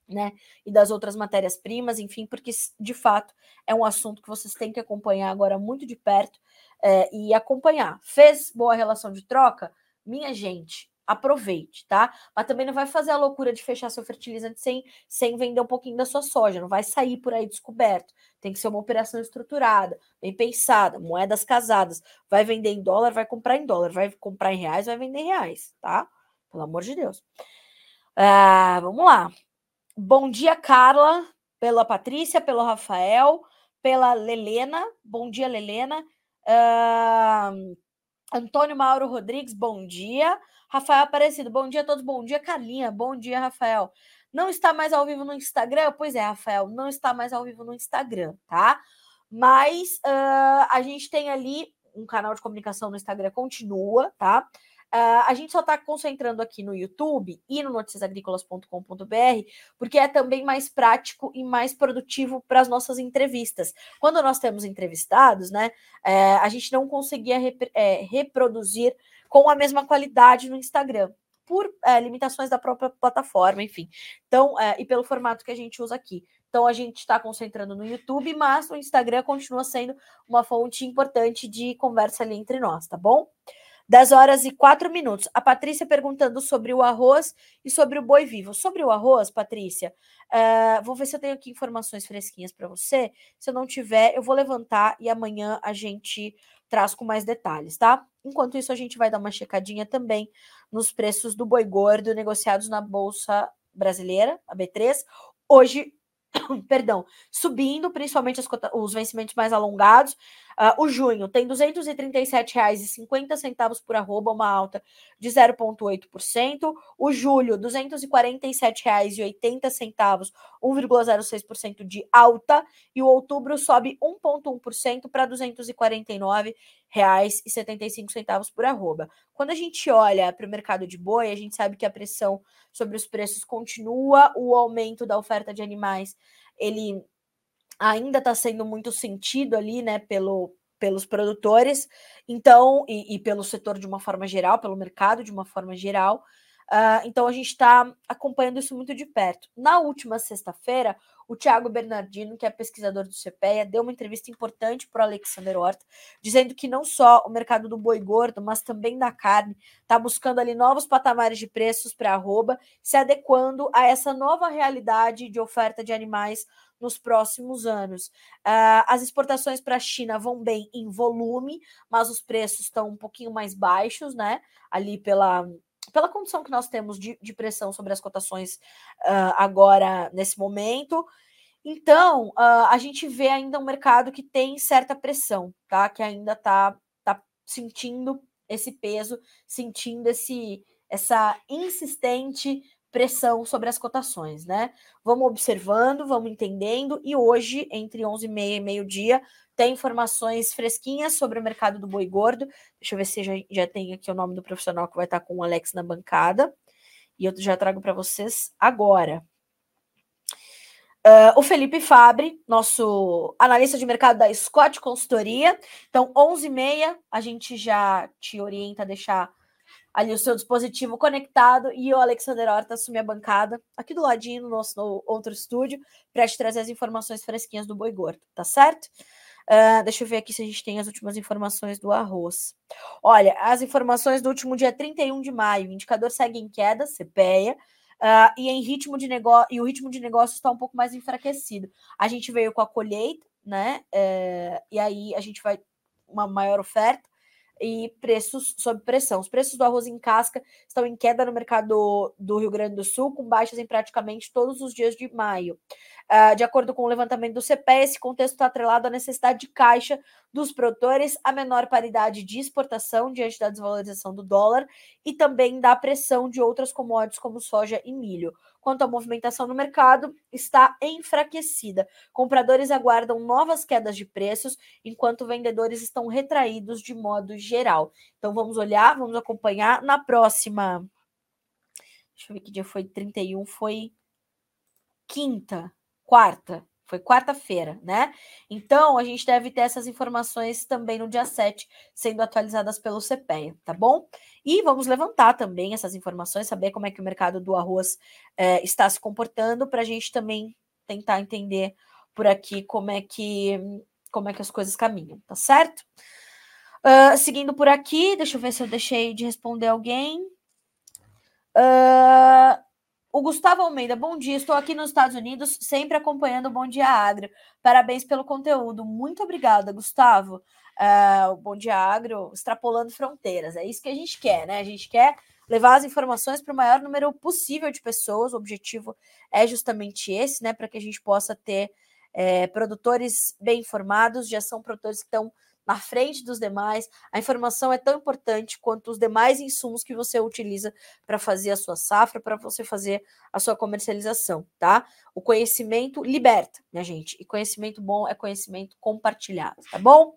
né? E das outras matérias-primas, enfim, porque de fato é um assunto que vocês têm que acompanhar agora muito de perto é, e acompanhar. Fez boa relação de troca? Minha gente, aproveite, tá? Mas também não vai fazer a loucura de fechar seu fertilizante sem, sem vender um pouquinho da sua soja, não vai sair por aí descoberto. Tem que ser uma operação estruturada, bem pensada, moedas casadas. Vai vender em dólar, vai comprar em dólar, vai comprar em reais, vai vender em reais, tá? Pelo amor de Deus. Ah, vamos lá. Bom dia, Carla, pela Patrícia, pelo Rafael, pela Lelena. Bom dia, Lelena. Ah, Antônio Mauro Rodrigues, bom dia. Rafael Aparecido, bom dia a todos, bom dia, Carlinha, bom dia, Rafael. Não está mais ao vivo no Instagram? Pois é, Rafael, não está mais ao vivo no Instagram, tá? Mas uh, a gente tem ali um canal de comunicação no Instagram, continua, tá? Uh, a gente só está concentrando aqui no YouTube e no noticiasagricolas.com.br, porque é também mais prático e mais produtivo para as nossas entrevistas. Quando nós temos entrevistados, né, é, a gente não conseguia rep é, reproduzir com a mesma qualidade no Instagram, por é, limitações da própria plataforma, enfim. Então, é, e pelo formato que a gente usa aqui. Então, a gente está concentrando no YouTube, mas o Instagram continua sendo uma fonte importante de conversa ali entre nós, tá bom? 10 horas e 4 minutos. A Patrícia perguntando sobre o arroz e sobre o boi vivo. Sobre o arroz, Patrícia, uh, vou ver se eu tenho aqui informações fresquinhas para você. Se eu não tiver, eu vou levantar e amanhã a gente traz com mais detalhes, tá? Enquanto isso, a gente vai dar uma checadinha também nos preços do boi gordo negociados na Bolsa Brasileira, a B3. Hoje, perdão, subindo, principalmente as, os vencimentos mais alongados. Uh, o junho tem R$ 237,50 por arroba, uma alta de 0,8%. O julho, R$ 247,80, 1,06% de alta. E o outubro sobe 1,1% para R$ 249,75 por arroba. Quando a gente olha para o mercado de boi, a gente sabe que a pressão sobre os preços continua, o aumento da oferta de animais, ele ainda está sendo muito sentido ali, né, pelo, pelos produtores, então, e, e, pelo setor de uma forma geral, pelo mercado de uma forma geral. Uh, então a gente está acompanhando isso muito de perto. Na última sexta-feira, o Thiago Bernardino, que é pesquisador do CPEA, deu uma entrevista importante para o Alexander Horta, dizendo que não só o mercado do boi gordo, mas também da carne, está buscando ali novos patamares de preços para arroba, se adequando a essa nova realidade de oferta de animais nos próximos anos. Uh, as exportações para a China vão bem em volume, mas os preços estão um pouquinho mais baixos, né? Ali pela pela condição que nós temos de, de pressão sobre as cotações uh, agora, nesse momento. Então, uh, a gente vê ainda um mercado que tem certa pressão, tá? Que ainda está tá sentindo esse peso, sentindo esse, essa insistente pressão sobre as cotações, né? Vamos observando, vamos entendendo, e hoje, entre 11h30 e meio-dia, tem informações fresquinhas sobre o mercado do boi gordo. Deixa eu ver se já, já tem aqui o nome do profissional que vai estar com o Alex na bancada. E eu já trago para vocês agora. Uh, o Felipe Fabre, nosso analista de mercado da Scott Consultoria. Então, 11h30, a gente já te orienta a deixar ali o seu dispositivo conectado e o Alexander Horta assumir a bancada aqui do ladinho no nosso no outro estúdio para te trazer as informações fresquinhas do boi gordo, tá certo? Uh, deixa eu ver aqui se a gente tem as últimas informações do arroz. Olha, as informações do último dia 31 de maio, o indicador segue em queda, CPEA, uh, e em ritmo de negócio, e o ritmo de negócio está um pouco mais enfraquecido. A gente veio com a colheita, né? Uh, e aí a gente vai uma maior oferta e preços sob pressão. Os preços do arroz em casca estão em queda no mercado do Rio Grande do Sul, com baixas em praticamente todos os dias de maio. Uh, de acordo com o levantamento do CPE, esse contexto está atrelado à necessidade de caixa dos produtores, a menor paridade de exportação diante da desvalorização do dólar e também da pressão de outras commodities como soja e milho. Quanto à movimentação no mercado, está enfraquecida. Compradores aguardam novas quedas de preços, enquanto vendedores estão retraídos de modo geral. Então vamos olhar, vamos acompanhar na próxima. Deixa eu ver que dia foi 31, foi quinta quarta. Foi quarta-feira, né? Então, a gente deve ter essas informações também no dia 7, sendo atualizadas pelo CPEA, tá bom? E vamos levantar também essas informações, saber como é que o mercado do arroz é, está se comportando, para a gente também tentar entender por aqui como é que como é que as coisas caminham, tá certo? Uh, seguindo por aqui, deixa eu ver se eu deixei de responder alguém. Uh, o Gustavo Almeida, bom dia. Estou aqui nos Estados Unidos, sempre acompanhando o Bom Dia Agro. Parabéns pelo conteúdo. Muito obrigada, Gustavo. Uh, o Bom Dia Agro extrapolando fronteiras. É isso que a gente quer, né? A gente quer levar as informações para o maior número possível de pessoas. O objetivo é justamente esse, né? Para que a gente possa ter é, produtores bem informados. Já são produtores que estão na frente dos demais. A informação é tão importante quanto os demais insumos que você utiliza para fazer a sua safra, para você fazer a sua comercialização, tá? O conhecimento liberta, minha gente. E conhecimento bom é conhecimento compartilhado, tá bom?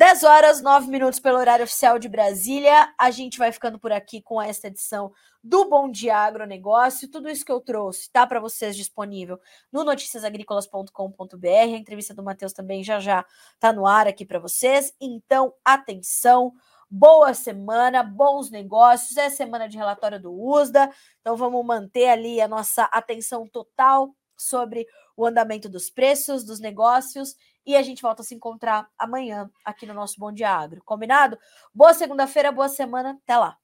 10 horas, 9 minutos pelo horário oficial de Brasília. A gente vai ficando por aqui com esta edição do Bom Dia Agronegócio. Tudo isso que eu trouxe está para vocês disponível no noticiasagricolas.com.br. A entrevista do Matheus também já já está no ar aqui para vocês. Então, atenção. Boa semana, bons negócios. É semana de relatório do USDA, então vamos manter ali a nossa atenção total sobre o andamento dos preços, dos negócios e a gente volta a se encontrar amanhã aqui no nosso Bom Dia Agro. Combinado? Boa segunda-feira, boa semana. Até lá.